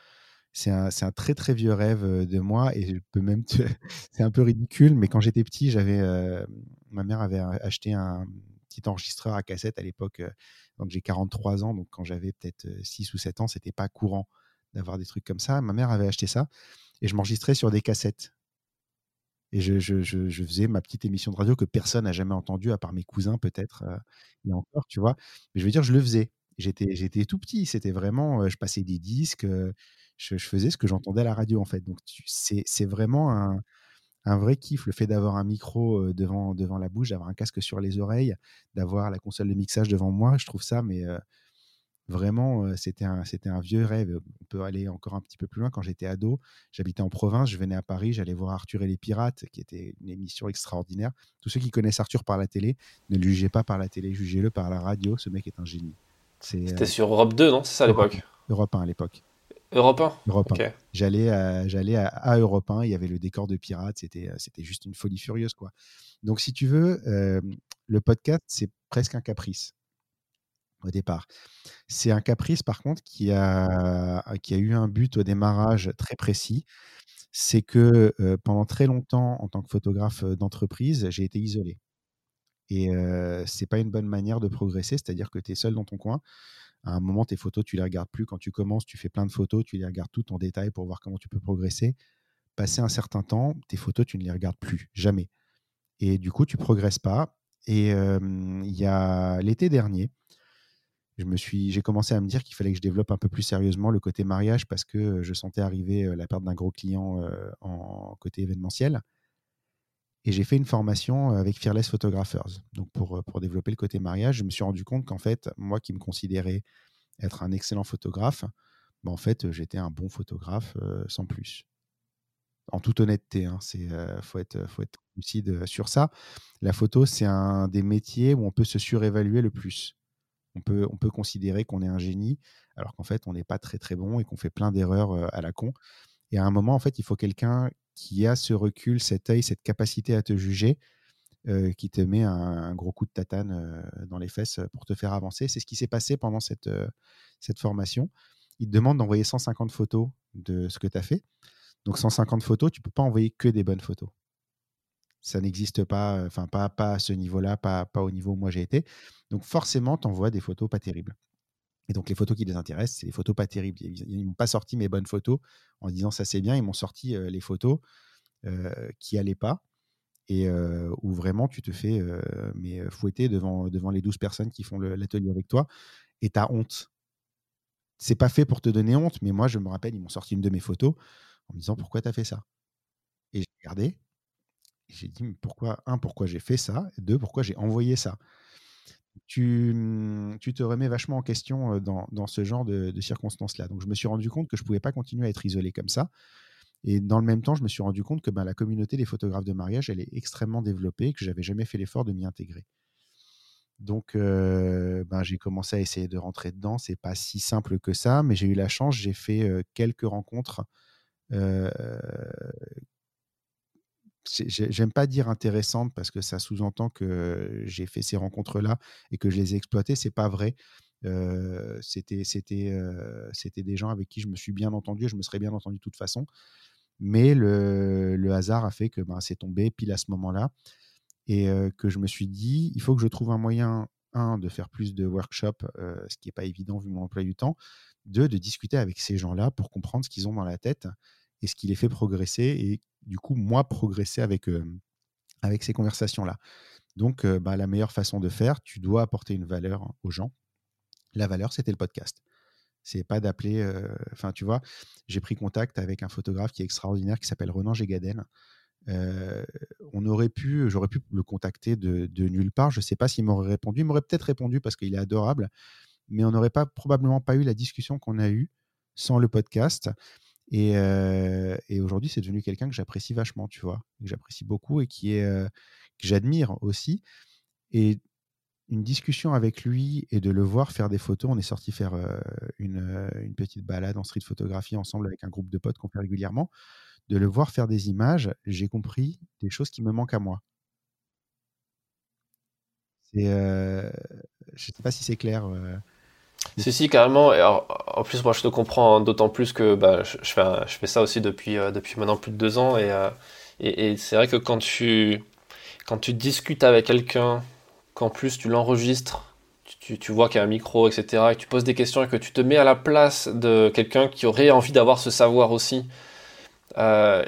c'est un, un, très très vieux rêve de moi et je peux même c'est un peu ridicule, mais quand j'étais petit, j'avais ma mère avait acheté un petit enregistreur à cassette à l'époque. donc j'ai 43 ans, donc quand j'avais peut-être 6 ou 7 ans, c'était pas courant d'avoir des trucs comme ça. Ma mère avait acheté ça et je m'enregistrais sur des cassettes. Et je, je, je, faisais ma petite émission de radio que personne n'a jamais entendue, à part mes cousins peut-être, et encore, tu vois. Mais je veux dire, je le faisais. J'étais, j'étais tout petit. C'était vraiment, je passais des disques, je, faisais ce que j'entendais à la radio en fait. Donc c'est, c'est vraiment un, un, vrai kiff le fait d'avoir un micro devant, devant la bouche, d'avoir un casque sur les oreilles, d'avoir la console de mixage devant moi. Je trouve ça, mais vraiment, c'était un, c'était un vieux rêve. On peut aller encore un petit peu plus loin. Quand j'étais ado, j'habitais en province, je venais à Paris, j'allais voir Arthur et les Pirates, qui était une émission extraordinaire. Tous ceux qui connaissent Arthur par la télé, ne le jugez pas par la télé, jugez-le par la radio. Ce mec est un génie. C'était euh, sur Europe 2, non? C'est ça à l'époque? Europe 1 à l'époque. Europe 1 Europe 1. J'allais, à, j'allais à, Europe 1, il y avait le décor de pirates, c'était, euh, c'était juste une folie furieuse. quoi. Donc, si tu veux, euh, le podcast, c'est presque un caprice au départ. C'est un caprice, par contre, qui a, qui a eu un but au démarrage très précis. C'est que pendant très longtemps, en tant que photographe d'entreprise, j'ai été isolé. Et c'est pas une bonne manière de progresser, c'est-à-dire que tu es seul dans ton coin. À un moment, tes photos, tu les regardes plus. Quand tu commences, tu fais plein de photos, tu les regardes toutes en détail pour voir comment tu peux progresser. Passer un certain temps, tes photos, tu ne les regardes plus, jamais. Et du coup, tu progresses pas. Et il y a l'été dernier, je me suis, j'ai commencé à me dire qu'il fallait que je développe un peu plus sérieusement le côté mariage parce que je sentais arriver la perte d'un gros client en côté événementiel. Et j'ai fait une formation avec Fearless Photographers. Donc pour, pour développer le côté mariage, je me suis rendu compte qu'en fait, moi qui me considérais être un excellent photographe, bah, en fait, j'étais un bon photographe sans plus. En toute honnêteté, il hein, c'est faut être faut être lucide sur ça. La photo, c'est un des métiers où on peut se surévaluer le plus. On peut on peut considérer qu'on est un génie, alors qu'en fait, on n'est pas très très bon et qu'on fait plein d'erreurs à la con. Et à un moment, en fait, il faut quelqu'un qui a ce recul, cet œil, cette capacité à te juger, euh, qui te met un, gros coup de tatane euh, dans les fesses pour te faire avancer. C'est ce qui s'est passé pendant cette, euh, cette formation. Il te demande d'envoyer 150 photos de ce que tu as fait. Donc 150 photos, tu ne peux pas envoyer que des bonnes photos. Ça n'existe pas, enfin pas, pas à ce niveau-là, pas, pas au niveau où moi j'ai été. Donc forcément, tu envoies des photos pas terribles. Et donc, les photos qui les intéressent, c'est les photos pas terribles. Ils m'ont pas sorti mes bonnes photos en disant ça c'est bien. Ils m'ont sorti les photos qui allaient pas et où vraiment tu te fais mais fouetter devant, devant les 12 personnes qui font l'atelier avec toi et tu as honte. C'est pas fait pour te donner honte, mais moi, je me rappelle, ils m'ont sorti une de mes photos en me disant pourquoi tu as fait ça? Et j'ai regardé j'ai dit pourquoi, un, pourquoi j'ai fait ça, deux, pourquoi j'ai envoyé ça? Tu, mmh, tu te remets vachement en question dans, dans ce genre de, circonstances-là. Donc, je me suis rendu compte que je ne pouvais pas continuer à être isolé comme ça. Et dans le même temps, je me suis rendu compte que ben, la communauté des photographes de mariage, elle est extrêmement développée, que j'avais jamais fait l'effort de m'y intégrer. Donc, ben, j'ai commencé à essayer de rentrer dedans. C'est pas si simple que ça, mais j'ai eu la chance. J'ai fait quelques rencontres. J'aime pas dire intéressantes parce que ça sous-entend que j'ai fait ces rencontres-là et que je les ai exploitées. C'est pas vrai. C'était c'était des gens avec qui je me suis bien entendu et je me serais bien entendu de toute façon. Mais le, le hasard a fait que ben, c'est tombé pile à ce moment-là et que je me suis dit, il faut que je trouve un moyen, un, de faire plus de workshops, ce qui n'est pas évident vu mon emploi du temps, deux, de discuter avec ces gens-là pour comprendre ce qu'ils ont dans la tête et ce qui les fait progresser et du coup, moi, progresser avec, avec ces conversations-là. Donc, bah, la meilleure façon de faire, tu dois apporter une valeur aux gens. La valeur, c'était le podcast. C'est pas d'appeler. Enfin, tu vois, j'ai pris contact avec un photographe qui est extraordinaire qui s'appelle Renan Gégaden on aurait pu, j'aurais pu le contacter de, nulle part. Je ne sais pas s'il m'aurait répondu. Il m'aurait peut-être répondu parce qu'il est adorable, mais on n'aurait pas probablement pas eu la discussion qu'on a eue sans le podcast. Et, aujourd'hui, c'est devenu quelqu'un que j'apprécie vachement, tu vois, que j'apprécie beaucoup et qui est que j'admire aussi. Et une discussion avec lui et de le voir faire des photos. On est sorti faire une, petite balade en street photographie ensemble avec un groupe de potes qu'on fait régulièrement de le voir faire des images, j'ai compris des choses qui me manquent à moi. Je ne sais pas si c'est clair. Si, si, carrément. en plus, moi, je te comprends d'autant plus que bah, je, fais, ça aussi depuis, euh, depuis maintenant plus de deux ans. Et, et, c'est vrai que quand tu, discutes avec quelqu'un, qu'en plus tu l'enregistres, tu, tu, vois qu'il y a un micro, etc., et que tu poses des questions et que tu te mets à la place de quelqu'un qui aurait envie d'avoir ce savoir aussi, euh,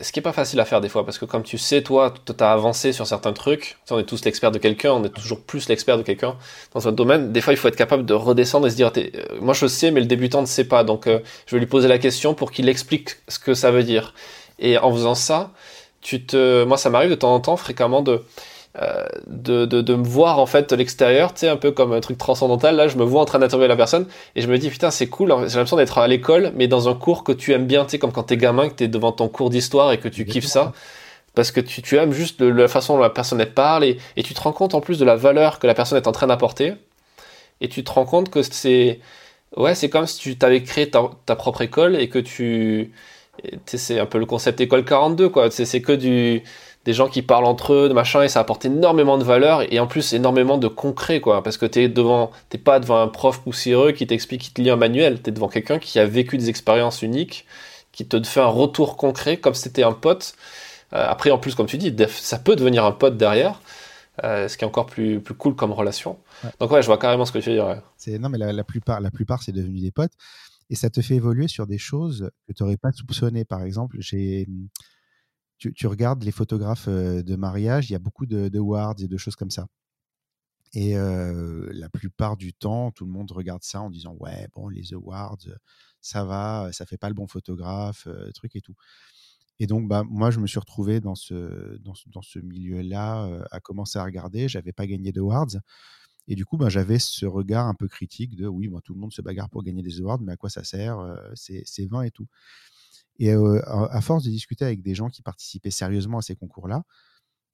ce qui est pas facile à faire des fois, parce que comme tu sais, toi, tu as avancé sur certains trucs, on est tous l'expert de quelqu'un, on est toujours plus l'expert de quelqu'un dans un domaine, des fois il faut être capable de redescendre et se dire, euh, moi je sais, mais le débutant ne sait pas, donc euh, je vais lui poser la question pour qu'il explique ce que ça veut dire. Et en faisant ça, tu te, moi ça m'arrive de temps en temps fréquemment de, de, de, de, me voir en fait l'extérieur, tu sais, un peu comme un truc transcendantal. Là, je me vois en train d'interviewer la personne et je me dis putain, c'est cool. J'ai l'impression d'être à l'école, mais dans un cours que tu aimes bien, tu sais, comme quand t'es gamin, que t'es devant ton cours d'histoire et que tu kiffes ça. Parce que tu, tu aimes juste la façon dont la personne elle parle et, et, tu te rends compte en plus de la valeur que la personne est en train d'apporter. Et tu te rends compte que c'est. Ouais, c'est comme si tu t'avais créé ta, ta, propre école et que tu. C'est un peu le concept école 42, quoi. C'est que du des gens qui parlent entre eux, de machin, et ça apporte énormément de valeur et en plus énormément de concret, quoi. Parce que t'es devant, t'es pas devant un prof poussiéreux qui t'explique, qui te lit un manuel, t'es devant quelqu'un qui a vécu des expériences uniques, qui te fait un retour concret comme si c'était un pote. Euh, après, en plus, comme tu dis, ça peut devenir un pote derrière. Euh, ce qui est encore plus, plus cool comme relation. Donc ouais, je vois carrément ce que tu veux dire. C'est non, mais la, plupart, la plupart, c'est devenu des potes et ça te fait évoluer sur des choses que tu n'aurais pas soupçonné. Par exemple, j'ai tu, regardes les photographes de mariage, il y a beaucoup de, de awards et de choses comme ça. Et la plupart du temps, tout le monde regarde ça en disant ouais bon les awards, ça va, ça fait pas le bon photographe, truc et tout. Et donc bah moi je me suis retrouvé dans ce dans ce, milieu-là à commencer à regarder. J'avais pas gagné d'awards et du coup bah, j'avais ce regard un peu critique de oui tout le monde se bagarre pour gagner des awards, mais à quoi ça sert C'est vain et tout. Et à force de discuter avec des gens qui participaient sérieusement à ces concours-là,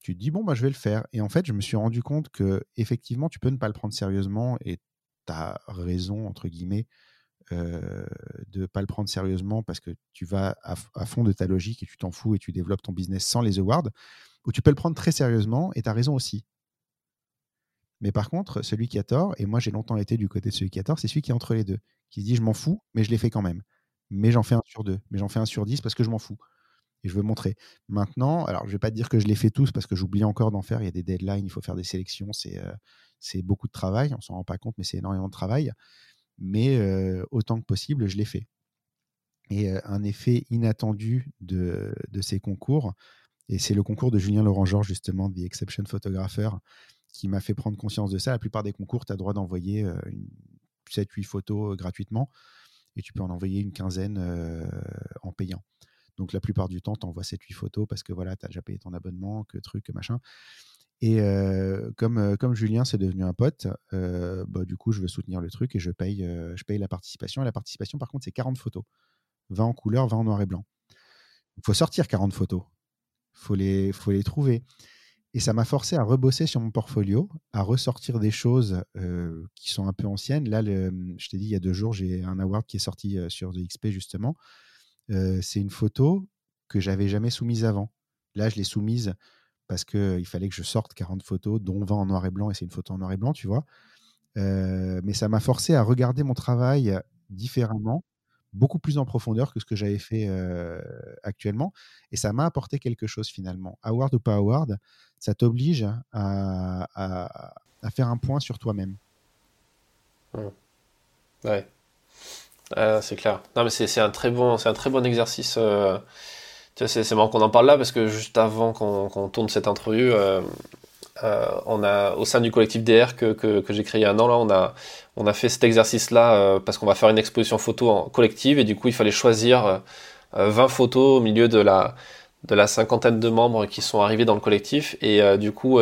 tu te dis, bon, bah, je vais le faire. Et en fait, je me suis rendu compte que effectivement, tu peux ne pas le prendre sérieusement et tu as raison, entre guillemets, de ne pas le prendre sérieusement parce que tu vas à, fond de ta logique et tu t'en fous et tu développes ton business sans les awards, ou tu peux le prendre très sérieusement et tu as raison aussi. Mais par contre, celui qui a tort, et moi j'ai longtemps été du côté de celui qui a tort, c'est celui qui est entre les deux, qui se dit je m'en fous, mais je l'ai fait quand même mais j'en fais un sur deux, mais j'en fais un sur dix parce que je m'en fous. Et je veux montrer. Maintenant, alors je vais pas te dire que je les fais tous parce que j'oublie encore d'en faire. Il y a des deadlines, il faut faire des sélections. C'est euh, beaucoup de travail. On s'en rend pas compte, mais c'est énormément de travail. Mais euh, autant que possible, je les fais. Et euh, un effet inattendu de, de ces concours, et c'est le concours de Julien Laurent-Georges, justement, The Exception Photographer, qui m'a fait prendre conscience de ça. La plupart des concours, tu as droit d'envoyer 7-8 photos gratuitement et tu peux en envoyer une quinzaine en payant. Donc la plupart du temps, tu envoies 7-8 photos parce que voilà, tu as déjà payé ton abonnement, que truc, machin. Et comme, comme Julien, c'est devenu un pote, bah, du coup, je veux soutenir le truc et je paye, je paye la participation. Et la participation, par contre, c'est 40 photos. 20 en couleur, 20 en noir et blanc. Il faut sortir 40 photos. Il faut les, faut les trouver. Et ça m'a forcé à rebosser sur mon portfolio, à ressortir des choses qui sont un peu anciennes. Là, je t'ai dit, il y a deux jours, j'ai un award qui est sorti sur The XP, justement. c'est une photo que j'avais jamais soumise avant. Là, je l'ai soumise parce qu'il fallait que je sorte 40 photos, dont 20 en noir et blanc, et c'est une photo en noir et blanc, tu vois. mais ça m'a forcé à regarder mon travail différemment, beaucoup plus en profondeur que ce que j'avais fait actuellement. Et ça m'a apporté quelque chose finalement. Award ou pas award, ça t'oblige à, faire un point sur toi-même. Mmh. Ouais. Ah, c'est clair. Mais c'est un, très bon, exercice. C'est marrant qu'on en parle là parce que juste avant qu'on tourne cette interview, on a au sein du collectif DR que, que, que j'ai créé il y a un an là, on a on a fait cet exercice là euh, parce qu'on va faire une exposition photo en collective et du coup il fallait choisir 20 photos au milieu de la de la cinquantaine de membres qui sont arrivés dans le collectif et du coup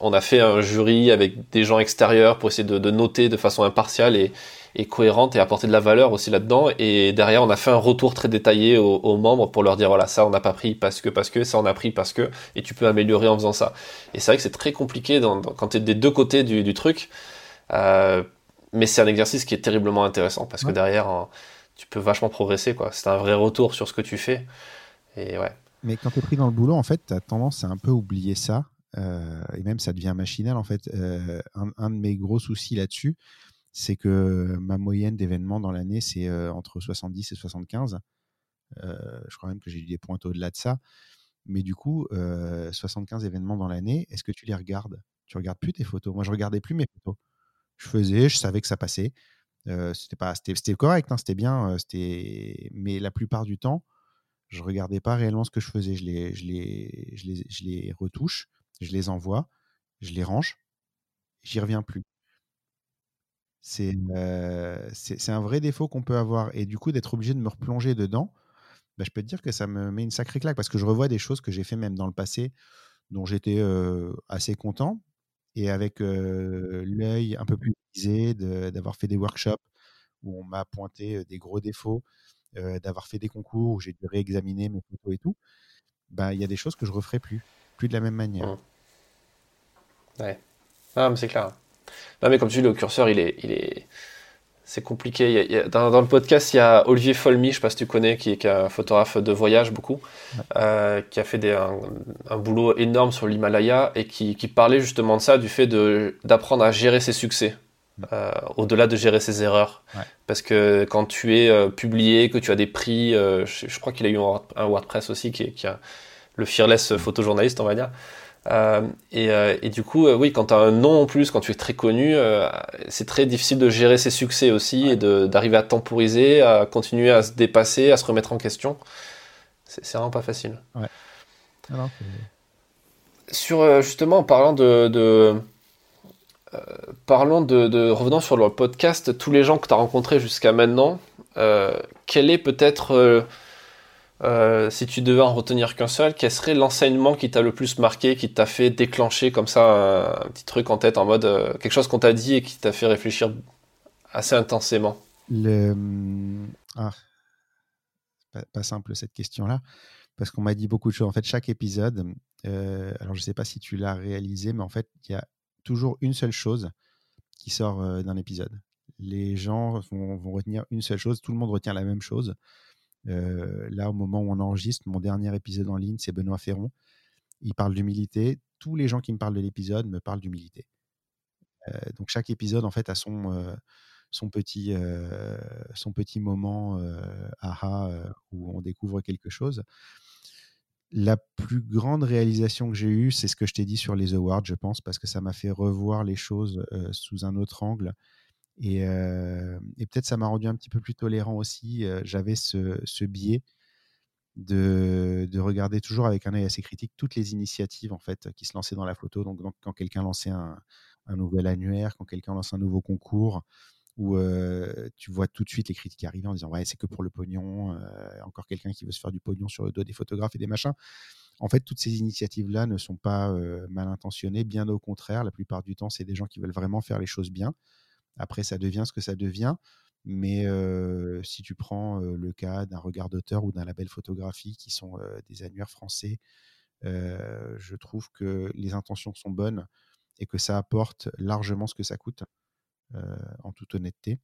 on a fait un jury avec des gens extérieurs pour essayer de, de noter de façon impartiale et et cohérente et apporter de la valeur aussi là-dedans. Et derrière, on a fait un retour très détaillé aux, membres pour leur dire voilà, ça on n'a pas pris parce que, parce que, ça on a pris parce que, et tu peux améliorer en faisant ça. Et c'est vrai que c'est très compliqué dans, quand tu es des deux côtés du, du truc, euh, mais c'est un exercice qui est terriblement intéressant parce que derrière, tu peux vachement progresser. quoi. C'est un vrai retour sur ce que tu fais. Et ouais. Mais quand tu es pris dans le boulot, en fait, tu as tendance à un peu oublier ça. Euh, et même ça devient machinal en fait. Euh, un, un, de mes gros soucis là-dessus, c'est que ma moyenne d'événements dans l'année, c'est entre 70 et 75. je crois même que j'ai eu des pointes au-delà de ça. Mais du coup, 75 événements dans l'année, est-ce que tu les regardes? Tu regardes plus tes photos? Moi, je regardais plus mes photos. Je faisais, je savais que ça passait. c'était pas, c'était, correct, hein, c'était bien. c'était, mais la plupart du temps, je regardais pas réellement ce que je faisais. Je les, je les, je les, je les retouche, je les envoie, je les range, j'y reviens plus. C'est un vrai défaut qu'on peut avoir. Et du coup, d'être obligé de me replonger dedans, bah, je peux te dire que ça me met une sacrée claque parce que je revois des choses que j'ai fait même dans le passé dont j'étais assez content. Et avec l'œil un peu plus visé, d'avoir fait des workshops où on m'a pointé des gros défauts, d'avoir fait des concours où j'ai dû réexaminer mes photos et tout, bah, il y a des choses que je referai plus, plus de la même manière. Mmh. Ouais. Ah, mais c'est clair. Non, mais comme tu dis, le curseur, il est, il est, c'est compliqué. dans, le podcast, il y a Olivier Folmy, je sais pas si tu connais, qui est, un photographe de voyage beaucoup, euh, qui a fait des, un, boulot énorme sur l'Himalaya et qui, qui, parlait justement de ça, du fait d'apprendre à gérer ses succès. Euh, au-delà de gérer ses erreurs. Parce que quand tu es euh, publié, que tu as des prix, je, crois qu'il a eu un, WordPress aussi, qui est, qui a le fearless photojournaliste, on va dire. Euh, et, euh, et, du coup, euh, oui, quand tu as un nom en plus, quand tu es très connu, c'est très difficile de gérer ses succès aussi et d'arriver à temporiser, à continuer à se dépasser, à se remettre en question. C'est vraiment pas facile. Ouais. sur justement, en parlant de, de parlons de, de, revenant sur le podcast, tous les gens que tu as rencontrés jusqu'à maintenant, quel est peut-être euh, si tu devais en retenir qu'un seul, quel serait l'enseignement qui t'a le plus marqué, qui t'a fait déclencher comme ça un, petit truc en tête, en mode euh, quelque chose qu'on t'a dit et qui t'a fait réfléchir assez intensément? Le... ah, pas, simple cette question-là, parce qu'on m'a dit beaucoup de choses. En fait, chaque épisode, euh, alors je ne sais pas si tu l'as réalisé, mais en fait, il y a toujours une seule chose qui sort d'un épisode. Les gens vont retenir une seule chose, tout le monde retient la même chose. Euh, là, au moment où on enregistre, mon dernier épisode en ligne, c'est Benoît Ferron. Il parle d'humilité. Tous les gens qui me parlent de l'épisode me parlent d'humilité. Euh, donc chaque épisode, en fait, a son, euh, petit moment aha où on découvre quelque chose. La plus grande réalisation que j'ai eue, c'est ce que je t'ai dit sur les awards, je pense, parce que ça m'a fait revoir les choses sous un autre angle et, peut-être ça m'a rendu un petit peu plus tolérant aussi. J'avais ce, biais de, regarder toujours avec un œil assez critique toutes les initiatives en fait qui se lançaient dans la photo. Donc, quand quelqu'un lançait un, nouvel annuaire, quand quelqu'un lance un nouveau concours, où tu vois tout de suite les critiques arriver en disant ouais c'est que pour le pognon, encore quelqu'un qui veut se faire du pognon sur le dos des photographes et des machins. En fait, toutes ces initiatives-là ne sont pas mal intentionnées, bien au contraire. La plupart du temps, c'est des gens qui veulent vraiment faire les choses bien. Après, ça devient ce que ça devient. Mais si tu prends le cas d'un regard d'auteur ou d'un label photographie qui sont des annuaires français, je trouve que les intentions sont bonnes et que ça apporte largement ce que ça coûte, en toute honnêteté.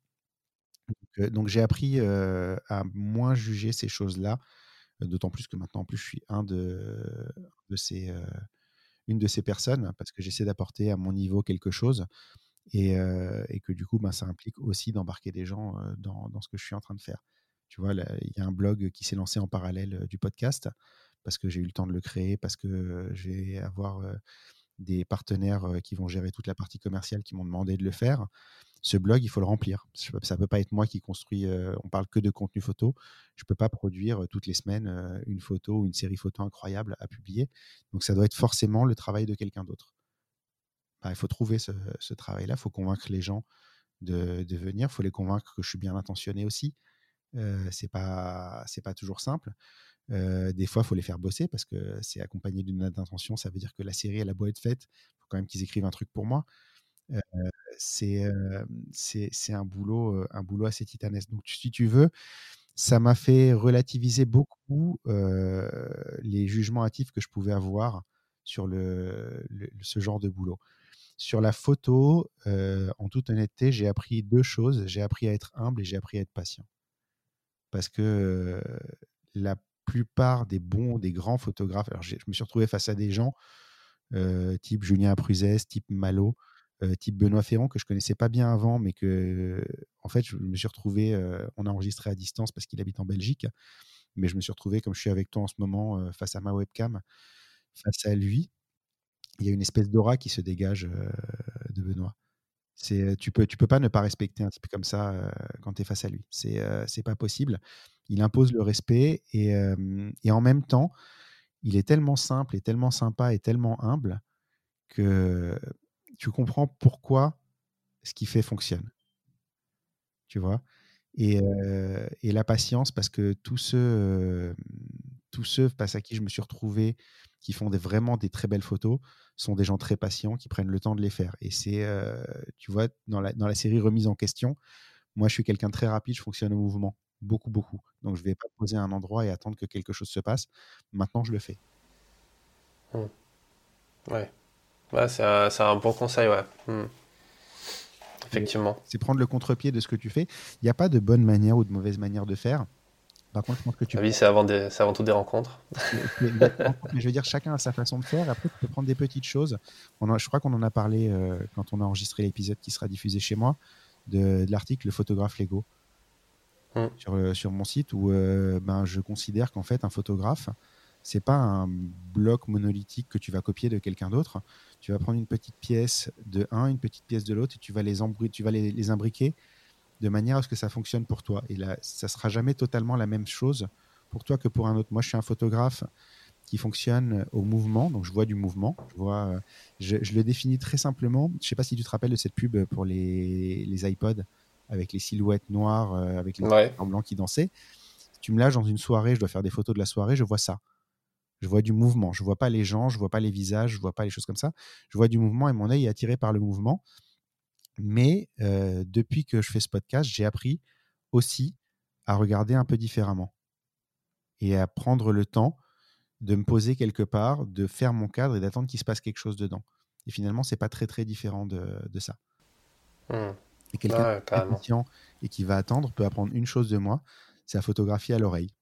Donc, j'ai appris à moins juger ces choses-là, d'autant plus que maintenant, en plus, je suis un de, ces, une de ces personnes parce que j'essaie d'apporter à mon niveau quelque chose et, que du coup, ben, ça implique aussi d'embarquer des gens dans, ce que je suis en train de faire. Tu vois, il y a un blog qui s'est lancé en parallèle du podcast parce que j'ai eu le temps de le créer, parce que je vais avoir des partenaires qui vont gérer toute la partie commerciale qui m'ont demandé de le faire. Ce blog, il faut le remplir. Ça ne peut pas être moi qui construis, on parle que de contenu photo. Je ne peux pas produire toutes les semaines une photo ou une série photo incroyable à publier. Donc ça doit être forcément le travail de quelqu'un d'autre. Bah, il faut trouver ce, travail-là, il faut convaincre les gens de, venir, il faut les convaincre que je suis bien intentionné aussi. Euh, c'est pas c'est pas toujours simple. des fois, il faut les faire bosser parce que c'est accompagné d'une note d'intention. Ça veut dire que la série, elle a beau être faite, il faut quand même qu'ils écrivent un truc pour moi. c'est c'est un boulot, un boulot assez titanesque. Donc, si tu veux, ça m'a fait relativiser beaucoup les jugements hâtifs que je pouvais avoir sur le, ce genre de boulot. Sur la photo, en toute honnêteté, j'ai appris deux choses. J'ai appris à être humble et j'ai appris à être patient. Parce que la plupart des bons, des grands photographes, alors je me suis retrouvé face à des gens type Julien Apruzès, type Malo, type Benoît Ferrand que je connaissais pas bien avant, mais que en fait je me suis retrouvé, on a enregistré à distance parce qu'il habite en Belgique, mais je me suis retrouvé comme je suis avec toi en ce moment face à ma webcam, face à lui il y a une espèce d'aura qui se dégage de Benoît. Tu peux, peux pas ne pas respecter un type comme ça quand tu es face à lui. C'est, c'est pas possible. Il impose le respect et, et, en même temps, il est tellement simple et tellement sympa et tellement humble que tu comprends pourquoi ce qu'il fait fonctionne. Tu vois? Et, et, la patience, parce que tous ceux, tous ceux face à qui je me suis retrouvé, qui font des, vraiment des très belles photos, sont des gens très patients qui prennent le temps de les faire. Et c'est, euh, tu vois, dans la, dans la série remise en question, moi je suis quelqu'un de très rapide, je fonctionne au mouvement, beaucoup, beaucoup. Donc je ne vais pas poser à un endroit et attendre que quelque chose se passe. Maintenant, je le fais. Mmh. Ouais. ouais c'est un, un, bon conseil, ouais. Mmh. Effectivement. C'est prendre le contre-pied de ce que tu fais. Il n'y a pas de bonne manière ou de mauvaise manière de faire. Par contre, je pense que tu. oui, c'est avant, avant tout des rencontres. je veux dire, chacun a sa façon de faire. Après, tu peux prendre des petites choses. On je crois qu'on en a parlé euh, quand on a enregistré l'épisode qui sera diffusé chez moi, de, l'article Le photographe Lego hmm. sur, euh, sur mon site où euh, ben, je considère qu'en fait, un photographe, c'est pas un bloc monolithique que tu vas copier de quelqu'un d'autre. Tu vas prendre une petite pièce de un, une petite pièce de l'autre, et tu vas les, tu vas les, les imbriquer de manière à ce que ça fonctionne pour toi. Et là, ça sera jamais totalement la même chose pour toi que pour un autre. Moi, je suis un photographe qui fonctionne au mouvement, donc je vois du mouvement. Je, vois, euh, je, le définis très simplement. Je sais pas si tu te rappelles de cette pub pour les, les iPods avec les silhouettes noires, euh, avec les ouais. blancs qui dansaient. Tu me lâches dans une soirée, je dois faire des photos de la soirée, je vois ça. Je vois du mouvement. Je vois pas les gens, je vois pas les visages, je vois pas les choses comme ça. Je vois du mouvement et mon œil est attiré par le mouvement. Mais depuis que je fais ce podcast, j'ai appris aussi à regarder un peu différemment et à prendre le temps de me poser quelque part, de faire mon cadre et d'attendre qu'il se passe quelque chose dedans. Et finalement, c'est pas très très différent de, ça. Mmh. Et quelqu'un qui est et qui va attendre peut apprendre une chose de moi, c'est à photographier à l'oreille.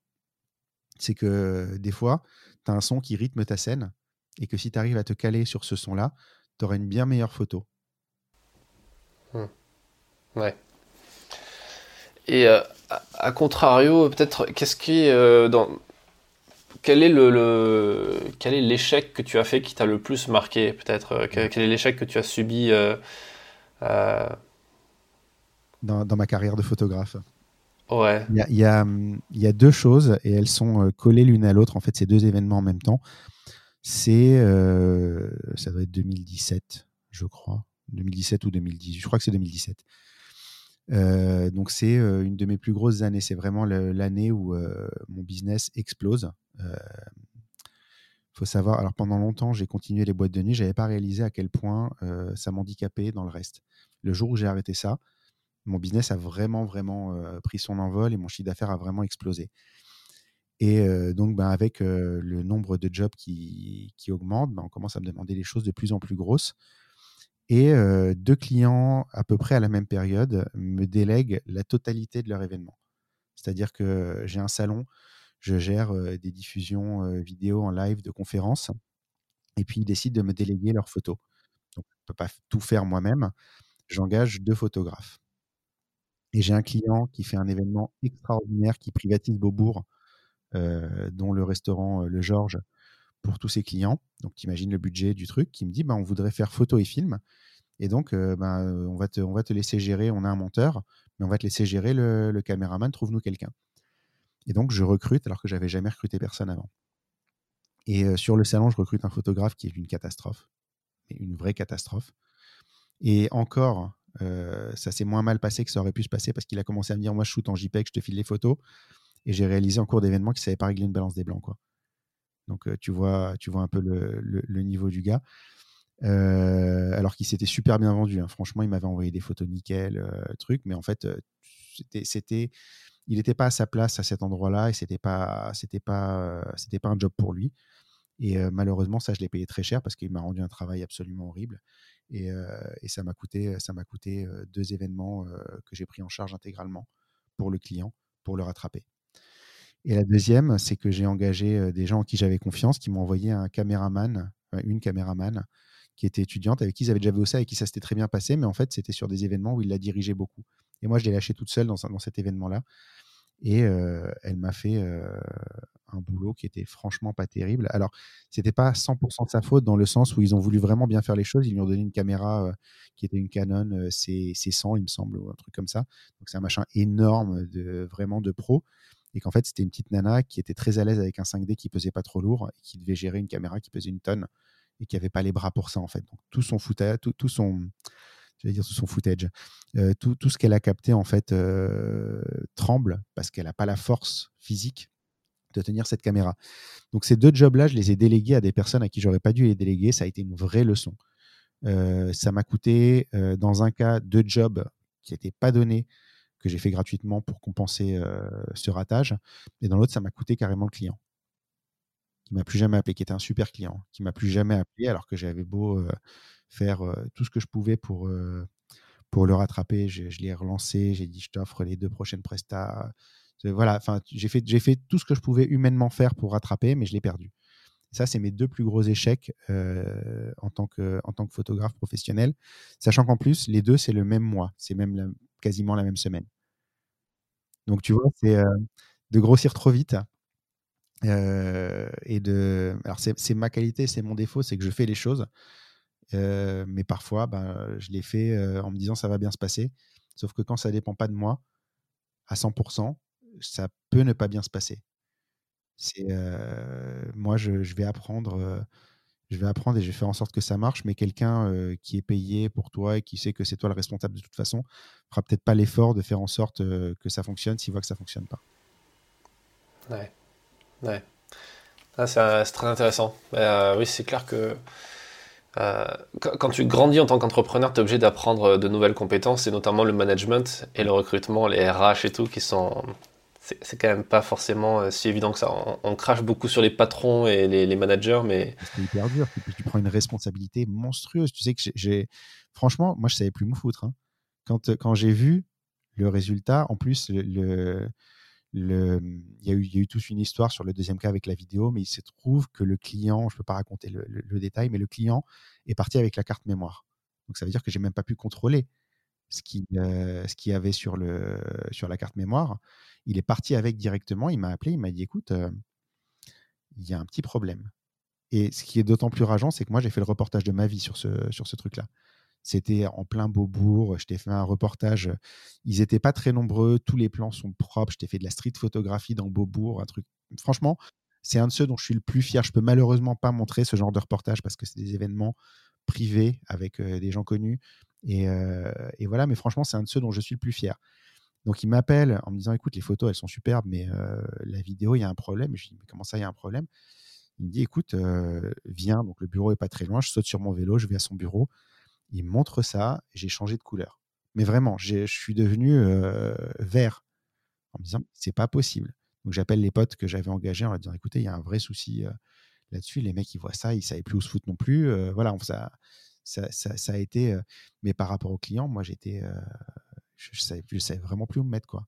C'est que des fois, tu as un son qui rythme ta scène et que si tu arrives à te caler sur ce son-là, tu auras une bien meilleure photo. Hmm. Ouais. Et euh, à, contrario, peut-être, qu'est-ce qui euh, dans quel est le, quel est l'échec que tu as fait qui t'a le plus marqué peut-être euh, quel, est l'échec que tu as subi dans, dans, ma carrière de photographe Ouais. Il y a, il y a, deux choses et elles sont collées l'une à l'autre. En fait, ces deux événements en même temps. C'est, ça doit être 2017, je crois. 2017 ou 2018. Je crois que c'est 2017. Euh, donc c'est euh, une de mes plus grosses années. C'est vraiment l'année où euh, mon business explose. faut savoir, alors pendant longtemps, j'ai continué les boîtes de nuit, j'avais pas réalisé à quel point ça m'handicapait dans le reste. Le jour où j'ai arrêté ça, mon business a vraiment, vraiment pris son envol et mon chiffre d'affaires a vraiment explosé. Et donc, ben, avec le nombre de jobs qui, qui augmente, ben, on commence à me demander des choses de plus en plus grosses. Et deux clients, à peu près à la même période, me délèguent la totalité de leur événement. C'est-à-dire que j'ai un salon, je gère des diffusions vidéo en live de conférences, et puis ils décident de me déléguer leurs photos. Donc, je ne peux pas tout faire moi-même. J'engage deux photographes. Et j'ai un client qui fait un événement extraordinaire qui privatise Beaubourg dont le restaurant Le Georges pour tous ses clients. Donc, tu imagines le budget du truc qui me dit bah, on voudrait faire photo et film. Et donc, euh, bah, on, va te, te laisser gérer. On a un monteur, mais on va te laisser gérer le, caméraman. Trouve-nous quelqu'un. Et donc, je recrute alors que j'avais jamais recruté personne avant. Et sur le salon, je recrute un photographe qui est une catastrophe, une vraie catastrophe. Et encore, ça s'est moins mal passé que ça aurait pu se passer parce qu'il a commencé à me dire Moi, je shoot en JPEG, je te file les photos. Et j'ai réalisé en cours d'événement qu'il ne savait pas régler une balance des blancs. Quoi. Donc, tu, vois, tu vois un peu le, niveau du gars. alors qu'il s'était super bien vendu. Hein. Franchement, il m'avait envoyé des photos nickel, truc. Mais en fait, c'était, il n'était pas à sa place à cet endroit-là et c'était pas, c'était pas, un job pour lui. Et malheureusement, ça, je l'ai payé très cher parce qu'il m'a rendu un travail absolument horrible. Et, et ça m'a coûté, ça m'a coûté deux événements que j'ai pris en charge intégralement pour le client, pour le rattraper. Et la deuxième, c'est que j'ai engagé des gens en qui j'avais confiance, qui m'ont envoyé un caméraman, une caméraman, qui était étudiante, avec qui ils avaient déjà vu ça et qui ça s'était très bien passé, mais en fait, c'était sur des événements où il la dirigeait beaucoup. Et moi, je l'ai lâchée toute seule dans, dans cet événement-là. Et elle m'a fait un boulot qui était franchement pas terrible. Alors, c'était pas 100% de sa faute dans le sens où ils ont voulu vraiment bien faire les choses. Ils lui ont donné une caméra qui était une Canon C, 100 il me semble, ou un truc comme ça. Donc, c'est un machin énorme, de, vraiment de pro et qu'en fait c'était une petite nana qui était très à l'aise avec un 5D qui pesait pas trop lourd et qui devait gérer une caméra qui pesait une tonne et qui avait pas les bras pour ça en fait. Donc tout son footage, tout, son je dire tout son footage, euh, tout, ce qu'elle a capté en fait euh, tremble parce qu'elle n'a pas la force physique de tenir cette caméra. Donc ces deux jobs-là, je les ai délégués à des personnes à qui j'aurais pas dû les déléguer. Ça a été une vraie leçon. Euh, ça m'a coûté, dans un cas, deux jobs qui n'étaient pas donnés que j'ai fait gratuitement pour compenser ce ratage. Et dans l'autre, ça m'a coûté carrément le client qui m'a plus jamais appelé, qui était un super client, qui m'a plus jamais appelé alors que j'avais beau faire tout ce que je pouvais pour, pour le rattraper. Je, l'ai relancé, j'ai dit je t'offre les deux prochaines prestats. Voilà, j'ai fait, j'ai fait tout ce que je pouvais humainement faire pour rattraper, mais je l'ai perdu. Ça, c'est mes deux plus gros échecs en, tant que, en tant que photographe professionnel, sachant qu'en plus, les deux, c'est le même mois, c'est même quasiment la même semaine. Donc, tu vois, c'est de grossir trop vite. et de. Alors, c'est ma qualité, c'est mon défaut, c'est que je fais les choses. mais parfois, ben, je les fais en me disant ça va bien se passer. Sauf que quand ça dépend pas de moi, à 100%, ça peut ne pas bien se passer. C'est moi, je, vais apprendre je vais apprendre et je vais faire en sorte que ça marche, mais quelqu'un qui est payé pour toi et qui sait que c'est toi le responsable de toute façon, fera peut-être pas l'effort de faire en sorte que ça fonctionne s'il voit que ça fonctionne pas. Ouais, ouais. Ah, c'est très intéressant. oui, c'est clair que quand tu grandis en tant qu'entrepreneur, tu es obligé d'apprendre de nouvelles compétences, et notamment le management et le recrutement, les RH et tout, qui sont c'est quand même pas forcément euh, si évident que ça. On, crache beaucoup sur les patrons et les, managers, mais. C'est hyper dur. tu prends une responsabilité monstrueuse. Tu sais que j'ai. Franchement, moi, je savais plus me foutre. Hein. Quand, quand j'ai vu le résultat, en plus, le, le, il, y a eu, il y a eu toute une histoire sur le deuxième cas avec la vidéo, mais il se trouve que le client, je ne peux pas raconter le, le, détail, mais le client est parti avec la carte mémoire. Donc ça veut dire que j'ai même pas pu contrôler ce qu'il euh, ce y avait sur, la carte mémoire. Il est parti avec directement, il m'a appelé, il m'a dit écoute, euh, il y a un petit problème. Et ce qui est d'autant plus rageant, c'est que moi, j'ai fait le reportage de ma vie sur ce, sur ce truc-là. C'était en plein Beaubourg, je t'ai fait un reportage. Ils n'étaient pas très nombreux, tous les plans sont propres. Je t'ai fait de la street photographie dans Beaubourg, un truc. Franchement, c'est un de ceux dont je suis le plus fier. Je peux malheureusement pas montrer ce genre de reportage parce que c'est des événements privés avec euh, des gens connus. Et, euh, et, voilà, mais franchement, c'est un de ceux dont je suis le plus fier. Donc il m'appelle en me disant écoute, les photos elles sont superbes, mais euh, la vidéo, il y a un problème. je lui dis mais comment ça, il y a un problème? Il me dit, écoute, viens, donc le bureau est pas très loin, je saute sur mon vélo, je vais à son bureau. Il me montre ça, j'ai changé de couleur. Mais vraiment, je suis devenu vert en me disant, c'est pas possible. Donc j'appelle les potes que j'avais engagés en leur disant, écoutez, il y a un vrai souci là-dessus. Les mecs, ils voient ça, ils savaient plus où se foutre non plus. voilà, ça, ça, a été. mais par rapport aux clients, moi, j'étais, je, je, savais, vraiment plus où me mettre quoi.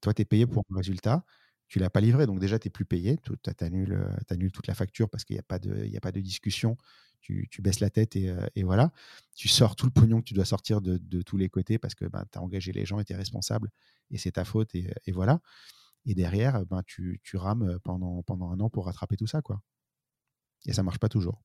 Toi, tu es payé pour un résultat tu l'as pas livré. Donc déjà, tu n'es plus payé. Tu annules, toute la facture parce qu'il n'y a, pas de, a pas de discussion. Tu, baisses la tête et, voilà. Tu sors tout le pognon que tu dois sortir de, tous les côtés parce que ben, tu as engagé les gens et tu es responsable et c'est ta faute et, voilà. Et derrière, ben, tu, rames pendant, pendant un an pour rattraper tout ça. quoi. Et ça marche pas toujours.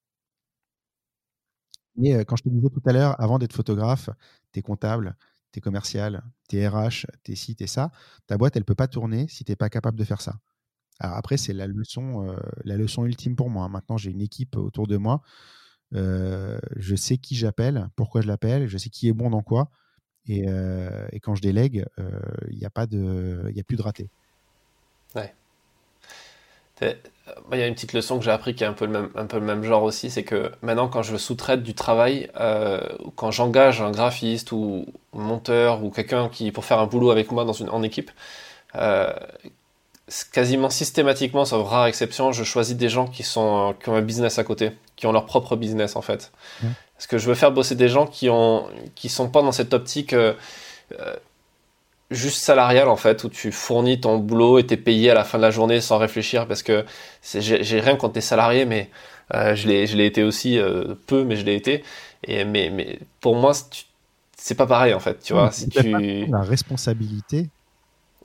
Mais quand je te disais tout à l'heure, avant d'être photographe, tu es comptable, t'es commercial, t'es RH, t'es ci, t'es ça, ta boîte, elle peut pas tourner si t'es pas capable de faire ça. Alors après, c'est la leçon, euh, la leçon ultime pour moi. Hein. Maintenant, j'ai une équipe autour de moi. Euh, je sais qui j'appelle, pourquoi je l'appelle, je sais qui est bon dans quoi. Et, euh, quand je délègue, il n'y a pas de, il a plus de raté. Ouais. Il y a une petite leçon que j'ai appris qui est un peu le même, un peu le même genre aussi, c'est que maintenant quand je sous-traite du travail, euh, quand j'engage un graphiste ou un monteur ou quelqu'un qui pour faire un boulot avec moi dans une, en équipe, euh, quasiment systématiquement, sauf rare exception, je choisis des gens qui, sont, qui ont un business à côté, qui ont leur propre business en fait. Parce que je veux faire bosser des gens qui ont qui sont pas dans cette optique euh, juste salarial en fait, où tu fournis ton boulot et t'es payé à la fin de la journée sans réfléchir parce que j'ai rien quand t'es salarié, mais euh, je l'ai été aussi euh, peu, mais je l'ai été. Et mais mais pour moi c'est pas pareil en fait, tu vois. Si tu la responsabilité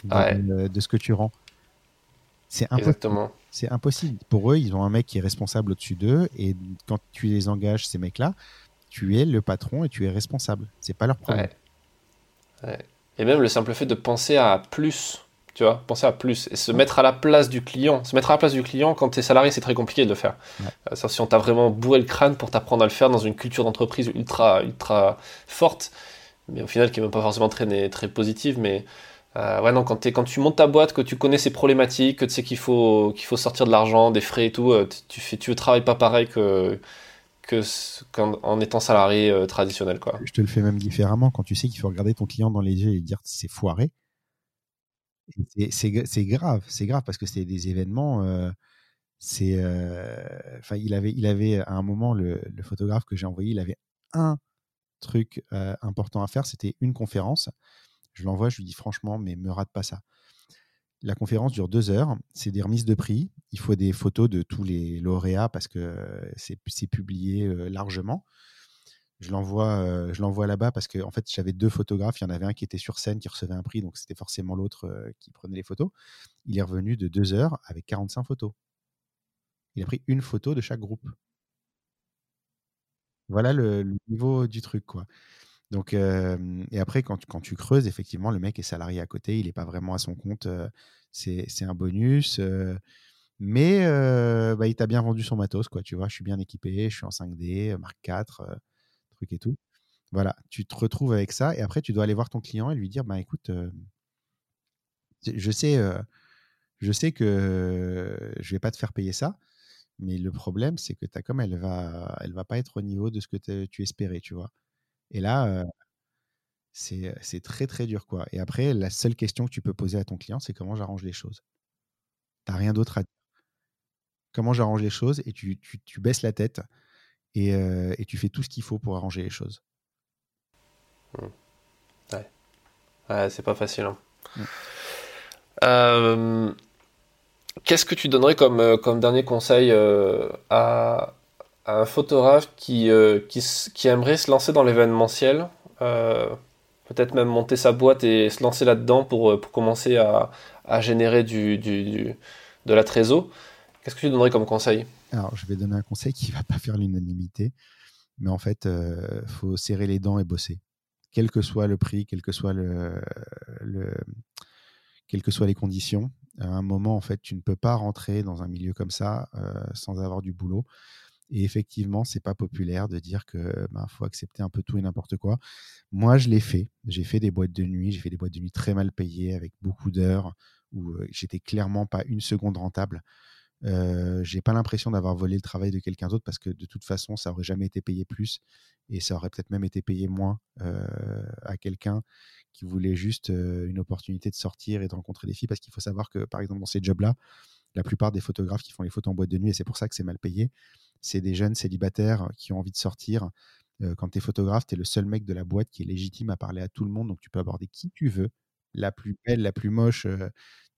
de, ce que tu rends, c'est impossible. C'est impossible. Pour eux, ils ont un mec qui est responsable au-dessus d'eux et quand tu les engages ces mecs-là, tu es le patron et tu es responsable. C'est pas leur problème. Ouais. Et même le simple fait de penser à plus, tu vois, penser à plus et se mettre à la place du client. Se mettre à la place du client quand tu es salarié, c'est très compliqué de le faire. Euh, si on t'a vraiment bourré le crâne pour t'apprendre à le faire dans une culture d'entreprise ultra, ultra forte, mais au final qui n'est même pas forcément très, très positive, mais euh, ouais, non, quand, es, quand tu montes ta boîte, que tu connais ses problématiques, que tu sais qu'il faut, qu'il faut sortir de l'argent, des frais et tout, euh, tu, fais, tu travailles pas pareil que, en étant salarié euh, traditionnel. Quoi. Je te le fais même différemment quand tu sais qu'il faut regarder ton client dans les yeux et dire c'est foiré. C'est grave, c'est grave parce que c'est des événements. Euh, euh, il avait, il avait à un moment le, photographe que j'ai envoyé, il avait un truc important à faire, c'était une conférence. Je l'envoie, je lui dis franchement, mais me rate pas ça. La conférence dure deux heures. C'est des remises de prix. Il faut des photos de tous les lauréats parce que c'est publié largement. Je l'envoie, je l'envoie là-bas parce que en fait, j'avais deux photographes. Il y en avait un qui était sur scène, qui recevait un prix, donc c'était forcément l'autre qui prenait les photos. Il est revenu de deux heures avec 45 photos. Il a pris une photo de chaque groupe. Voilà le, le niveau du truc, quoi. Donc, et après, quand, quand, tu creuses, effectivement, le mec est salarié à côté, il n'est pas vraiment à son compte, c'est un bonus. mais bah, il t'a bien vendu son matos, quoi. Tu vois, je suis bien équipé, je suis en 5D, Mark 4, truc et tout. Voilà, tu te retrouves avec ça, et après, tu dois aller voir ton client et lui dire, bah écoute, je sais, je sais que je vais pas te faire payer ça, mais le problème, c'est que ta com, elle va, elle va pas être au niveau de ce que tu espérais, tu vois. Et là, c'est très très dur. quoi. Et après, la seule question que tu peux poser à ton client, c'est comment j'arrange les choses? Tu n'as rien d'autre à dire. Comment j'arrange les choses et tu, tu, baisses la tête et, et, tu fais tout ce qu'il faut pour arranger les choses. Mmh. Ouais. ouais c'est pas facile. Hein. Mmh. Qu'est-ce que tu donnerais comme, comme dernier conseil à, un photographe qui, euh, qui, aimerait se lancer dans l'événementiel, euh, peut-être même monter sa boîte et se lancer là-dedans pour, euh, pour, commencer à, générer du, du, de la trésor, qu'est-ce que tu donnerais comme conseil? Alors, je vais donner un conseil qui ne va pas faire l'unanimité, mais en fait, il faut serrer les dents et bosser. Quel que soit le prix, quel quelles que soient les conditions, à un moment, en fait, tu ne peux pas rentrer dans un milieu comme ça sans avoir du boulot. Et effectivement, c'est pas populaire de dire que ben, faut accepter un peu tout et n'importe quoi. Moi, je l'ai fait. J'ai fait des boîtes de nuit. J'ai fait des boîtes de nuit très mal payées avec beaucoup d'heures où j'étais clairement pas une seconde rentable. Euh, j'ai pas l'impression d'avoir volé le travail de quelqu'un d'autre parce que de toute façon, ça aurait jamais été payé plus et ça aurait peut-être même été payé moins à quelqu'un qui voulait juste une opportunité de sortir et de rencontrer des filles. Parce qu'il faut savoir que, par exemple, dans ces jobs-là, la plupart des photographes qui font les photos en boîte de nuit, et c'est pour ça que c'est mal payé, c'est des jeunes célibataires qui ont envie de sortir. quand tu es photographe, tu es le seul mec de la boîte qui est légitime à parler à tout le monde, donc tu peux aborder qui tu veux, la plus belle, la plus moche,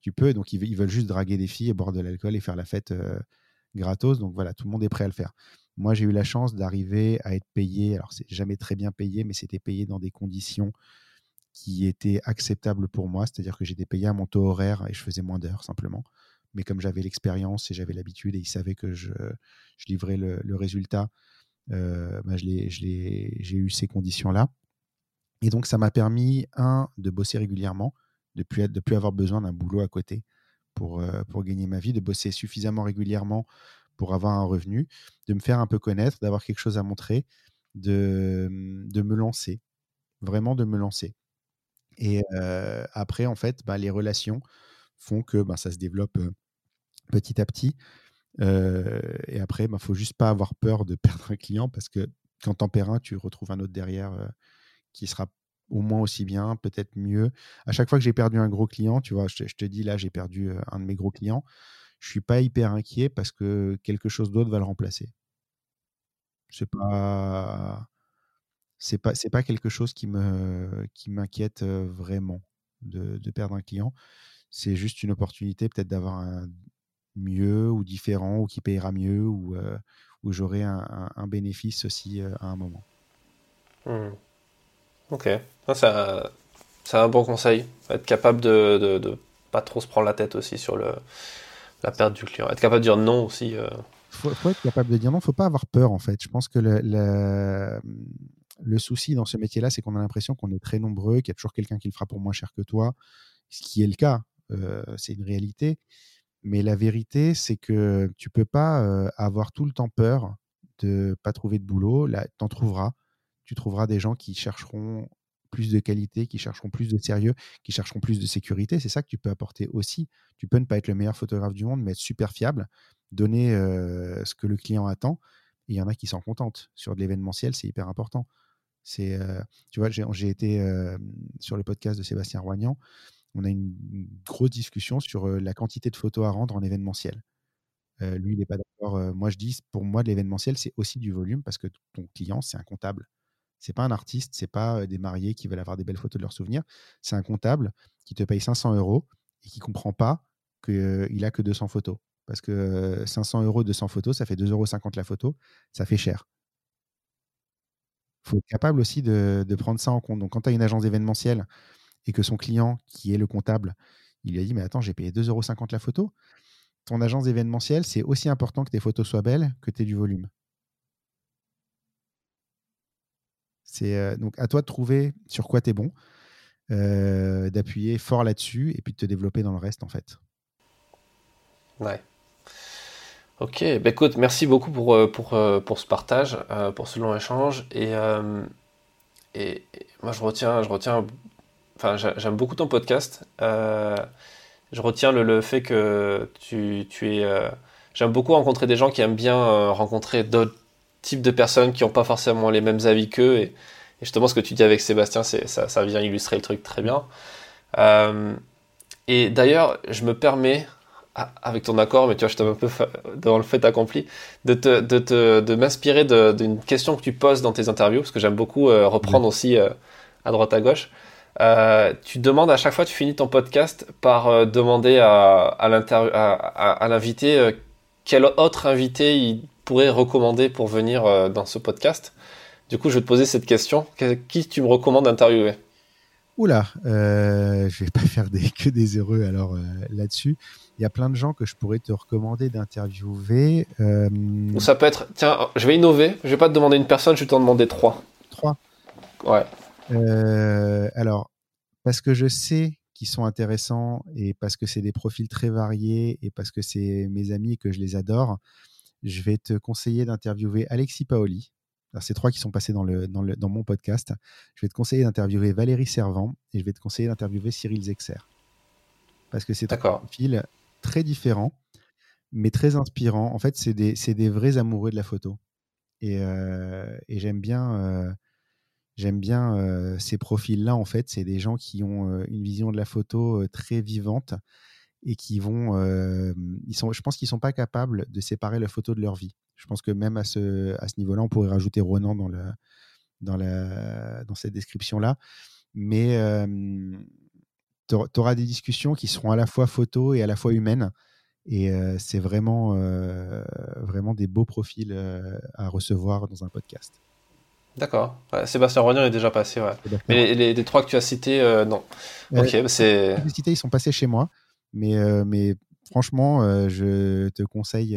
tu peux. Donc, ils, veulent juste draguer des filles, boire de l'alcool et faire la fête gratos. Donc, voilà, tout le monde est prêt à le faire. Moi, j'ai eu la chance d'arriver à être payé. Alors, c'est jamais très bien payé, mais c'était payé dans des conditions qui étaient acceptables pour moi. C'est-à-dire que j'étais payé à mon taux horaire et je faisais moins d'heures simplement. Mais comme j'avais l'expérience et j'avais l'habitude et ils savaient que je, livrais le, résultat, bah, j'ai eu ces conditions-là. Et donc, ça m'a permis, un, de bosser régulièrement, de plus, plus avoir besoin d'un boulot à côté pour, euh, pour gagner ma vie, de bosser suffisamment régulièrement pour avoir un revenu, de me faire un peu connaître, d'avoir quelque chose à montrer, de, de me lancer, vraiment de me lancer. Et euh, après, en fait, bah, les relations font que bah, ça se développe euh, petit à petit. et après, il bah, ne faut juste pas avoir peur de perdre un client parce que quand t'en perds un, tu retrouves un autre derrière qui sera au moins aussi bien, peut-être mieux. À chaque fois que j'ai perdu un gros client, tu vois, je te, dis là, j'ai perdu euh, un de mes gros clients, je suis pas hyper inquiet parce que quelque chose d'autre va le remplacer. C'est pas c'est pas c'est pas quelque chose qui me qui m'inquiète euh, vraiment de, perdre un client. C'est juste une opportunité peut-être d'avoir un mieux ou différent ou qui payera mieux ou euh, où j'aurai un, bénéfice aussi à un moment. Mmh. Ok, c'est un bon conseil. Être capable de, de, pas trop se prendre la tête aussi sur le, la perte du client. Être capable de dire non aussi. Euh. Faut, faut, être capable de dire non. Faut pas avoir peur en fait. Je pense que le, le, souci dans ce métier-là, c'est qu'on a l'impression qu'on est très nombreux, qu'il y a toujours quelqu'un qui le fera pour moins cher que toi, ce qui est le cas. Euh, c'est une réalité. Mais la vérité, c'est que tu peux pas avoir tout le temps peur de pas trouver de boulot. Là, t'en trouveras tu trouveras des gens qui chercheront plus de qualité, qui chercheront plus de sérieux, qui chercheront plus de sécurité. C'est ça que tu peux apporter aussi. Tu peux ne pas être le meilleur photographe du monde, mais être super fiable, donner ce que le client attend. Il y en a qui s'en contentent. Sur de l'événementiel, c'est hyper important. C'est, tu vois, j'ai été sur le podcast de Sébastien Roignan. On a une, grosse discussion sur la quantité de photos à rendre en événementiel. lui, il n'est pas d'accord. moi, je dis, pour moi, l'événementiel, c'est aussi du volume parce que ton client, c'est un comptable. C'est pas un artiste, c'est pas des mariés qui veulent avoir des belles photos de leurs souvenirs. C'est un comptable qui te paye 500 euros et qui comprend pas qu'il a que 200 photos. Parce que 500 euros, 200 photos, ça fait 2,50 euros la photo, ça fait cher. Il faut être capable aussi de, prendre ça en compte. Donc, quand tu as une agence événementielle et que son client, qui est le comptable, il lui a dit Mais attends, j'ai payé 2,50 euros la photo. Ton agence événementielle, c'est aussi important que tes photos soient belles que tu aies du volume. C'est euh, donc à toi de trouver sur quoi tu es bon, euh, d'appuyer fort là-dessus et puis de te développer dans le reste en fait. Ouais. Ok, bah écoute, merci beaucoup pour, euh, pour, pour ce partage, pour ce long échange. Et, et, moi, je retiens, je retiens enfin, j'aime beaucoup ton podcast. je retiens le, le, fait que tu, tu es. j'aime beaucoup rencontrer des gens qui aiment bien rencontrer d'autres type de personnes qui n'ont pas forcément les mêmes avis qu'eux. Et, justement, ce que tu dis avec Sébastien, ça, ça vient illustrer le truc très bien. Euh, et d'ailleurs, je me permets, avec ton accord, mais tu vois, je un peu dans le fait accompli, de, te, de, te, de m'inspirer d'une question que tu poses dans tes interviews, parce que j'aime beaucoup euh, reprendre aussi euh, à droite à gauche. Tu demandes à chaque fois, tu finis ton podcast par demander à, à l'invité quel autre invité il pourrais recommander pour venir euh, dans ce podcast. Du coup, je vais te poser cette question. Qui tu me recommandes d'interviewer? Oula, euh, je vais pas faire des, que des heureux alors euh, là-dessus. Il y a plein de gens que je pourrais te recommander d'interviewer. Euh, ça peut être, tiens, je vais innover. Je vais pas te demander une personne, je vais t'en demander trois. Trois. Ouais. Alors, parce que je sais qu'ils sont intéressants et parce que c'est des profils très variés et parce que c'est mes amis et que je les adore je vais te conseiller d'interviewer Alexis Paoli. C'est trois qui sont passés dans, le, dans, le, dans, mon podcast. Je vais te conseiller d'interviewer Valérie Servant et je vais te conseiller d'interviewer Cyril Zexer. Parce que c'est trois profils très différents, mais très inspirants. En fait, c'est des, des, vrais amoureux de la photo. Et, et j'aime bien, j'aime bien ces profils-là. En fait, c'est des gens qui ont une vision de la photo très vivante et qui vont, ils sont, je pense qu'ils sont pas capables de séparer la photo de leur vie. Je pense que même à ce, niveau-là, on pourrait rajouter Ronan dans cette description-là. Mais tu auras des discussions qui seront à la fois photo et à la fois humaines. Et c'est vraiment, vraiment des beaux profils à recevoir dans un podcast. D'accord. Sébastien Ronan est déjà passé, ouais. Mais les, trois que tu as cités, non. ok, bah, c'est. Les cités, ils sont passés chez moi. Mais, mais franchement, je, te conseille,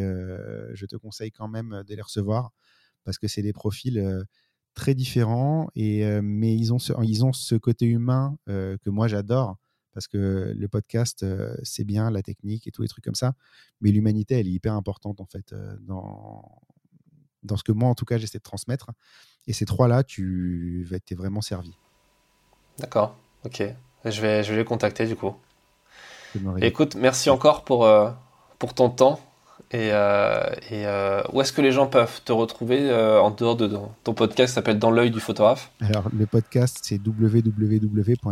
je te conseille quand même de les recevoir parce que c'est des profils très différents, et, mais ils ont, ce, ils ont ce côté humain que moi j'adore parce que le podcast, c'est bien la technique et tous les trucs comme ça, mais l'humanité, elle est hyper importante en fait dans, dans ce que moi, en tout cas, j'essaie de transmettre. Et ces trois-là, tu vas être vraiment servi. D'accord, ok. Je vais, je vais les contacter du coup. Écoute, merci encore pour, euh, pour ton temps. Et, euh, et euh, où est-ce que les gens peuvent te retrouver en dehors de ton podcast s'appelle Dans l'œil du photographe? Alors, le podcast, c'est www.dlodp.fr.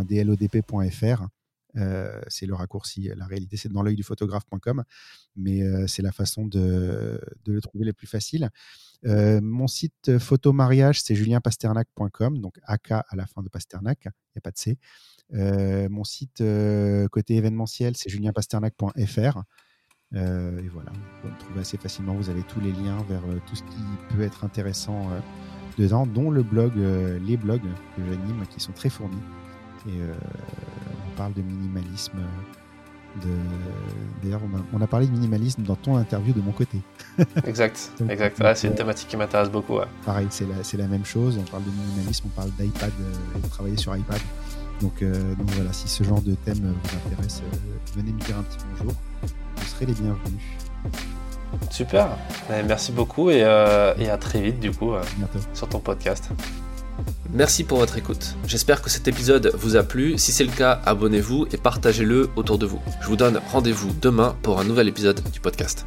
c'est le raccourci. La réalité, c'est dans l'œil du photographe.com, mais c'est la façon de, le trouver le plus facile. mon site photo mariage, c'est julienpasternac.com, donc AK à la fin de Pasternak, il n'y a pas de C. Euh, mon site euh, côté événementiel, c'est julienpasternac.fr. Euh, et voilà, vous pouvez trouver assez facilement. Vous avez tous les liens vers tout ce qui peut être intéressant dedans, dont le blog, les blogs que j'anime qui sont très fournis. Et on parle de minimalisme. De... D'ailleurs, on, a, parlé de minimalisme dans ton interview de mon côté. exact, exact. c'est une thématique qui m'intéresse beaucoup. Pareil, c'est la, la, même chose. On parle de minimalisme, on parle d'iPad, de travailler sur iPad. Euh, donc, voilà, si ce genre de thème vous intéresse, euh, venez me dire un petit bonjour. Vous serez les bienvenus. Super, eh, merci beaucoup et, euh, et, à très vite du coup sur ton podcast. Merci pour votre écoute. J'espère que cet épisode vous a plu. Si c'est le cas, abonnez-vous et partagez-le autour de vous. Je vous donne rendez-vous demain pour un nouvel épisode du podcast.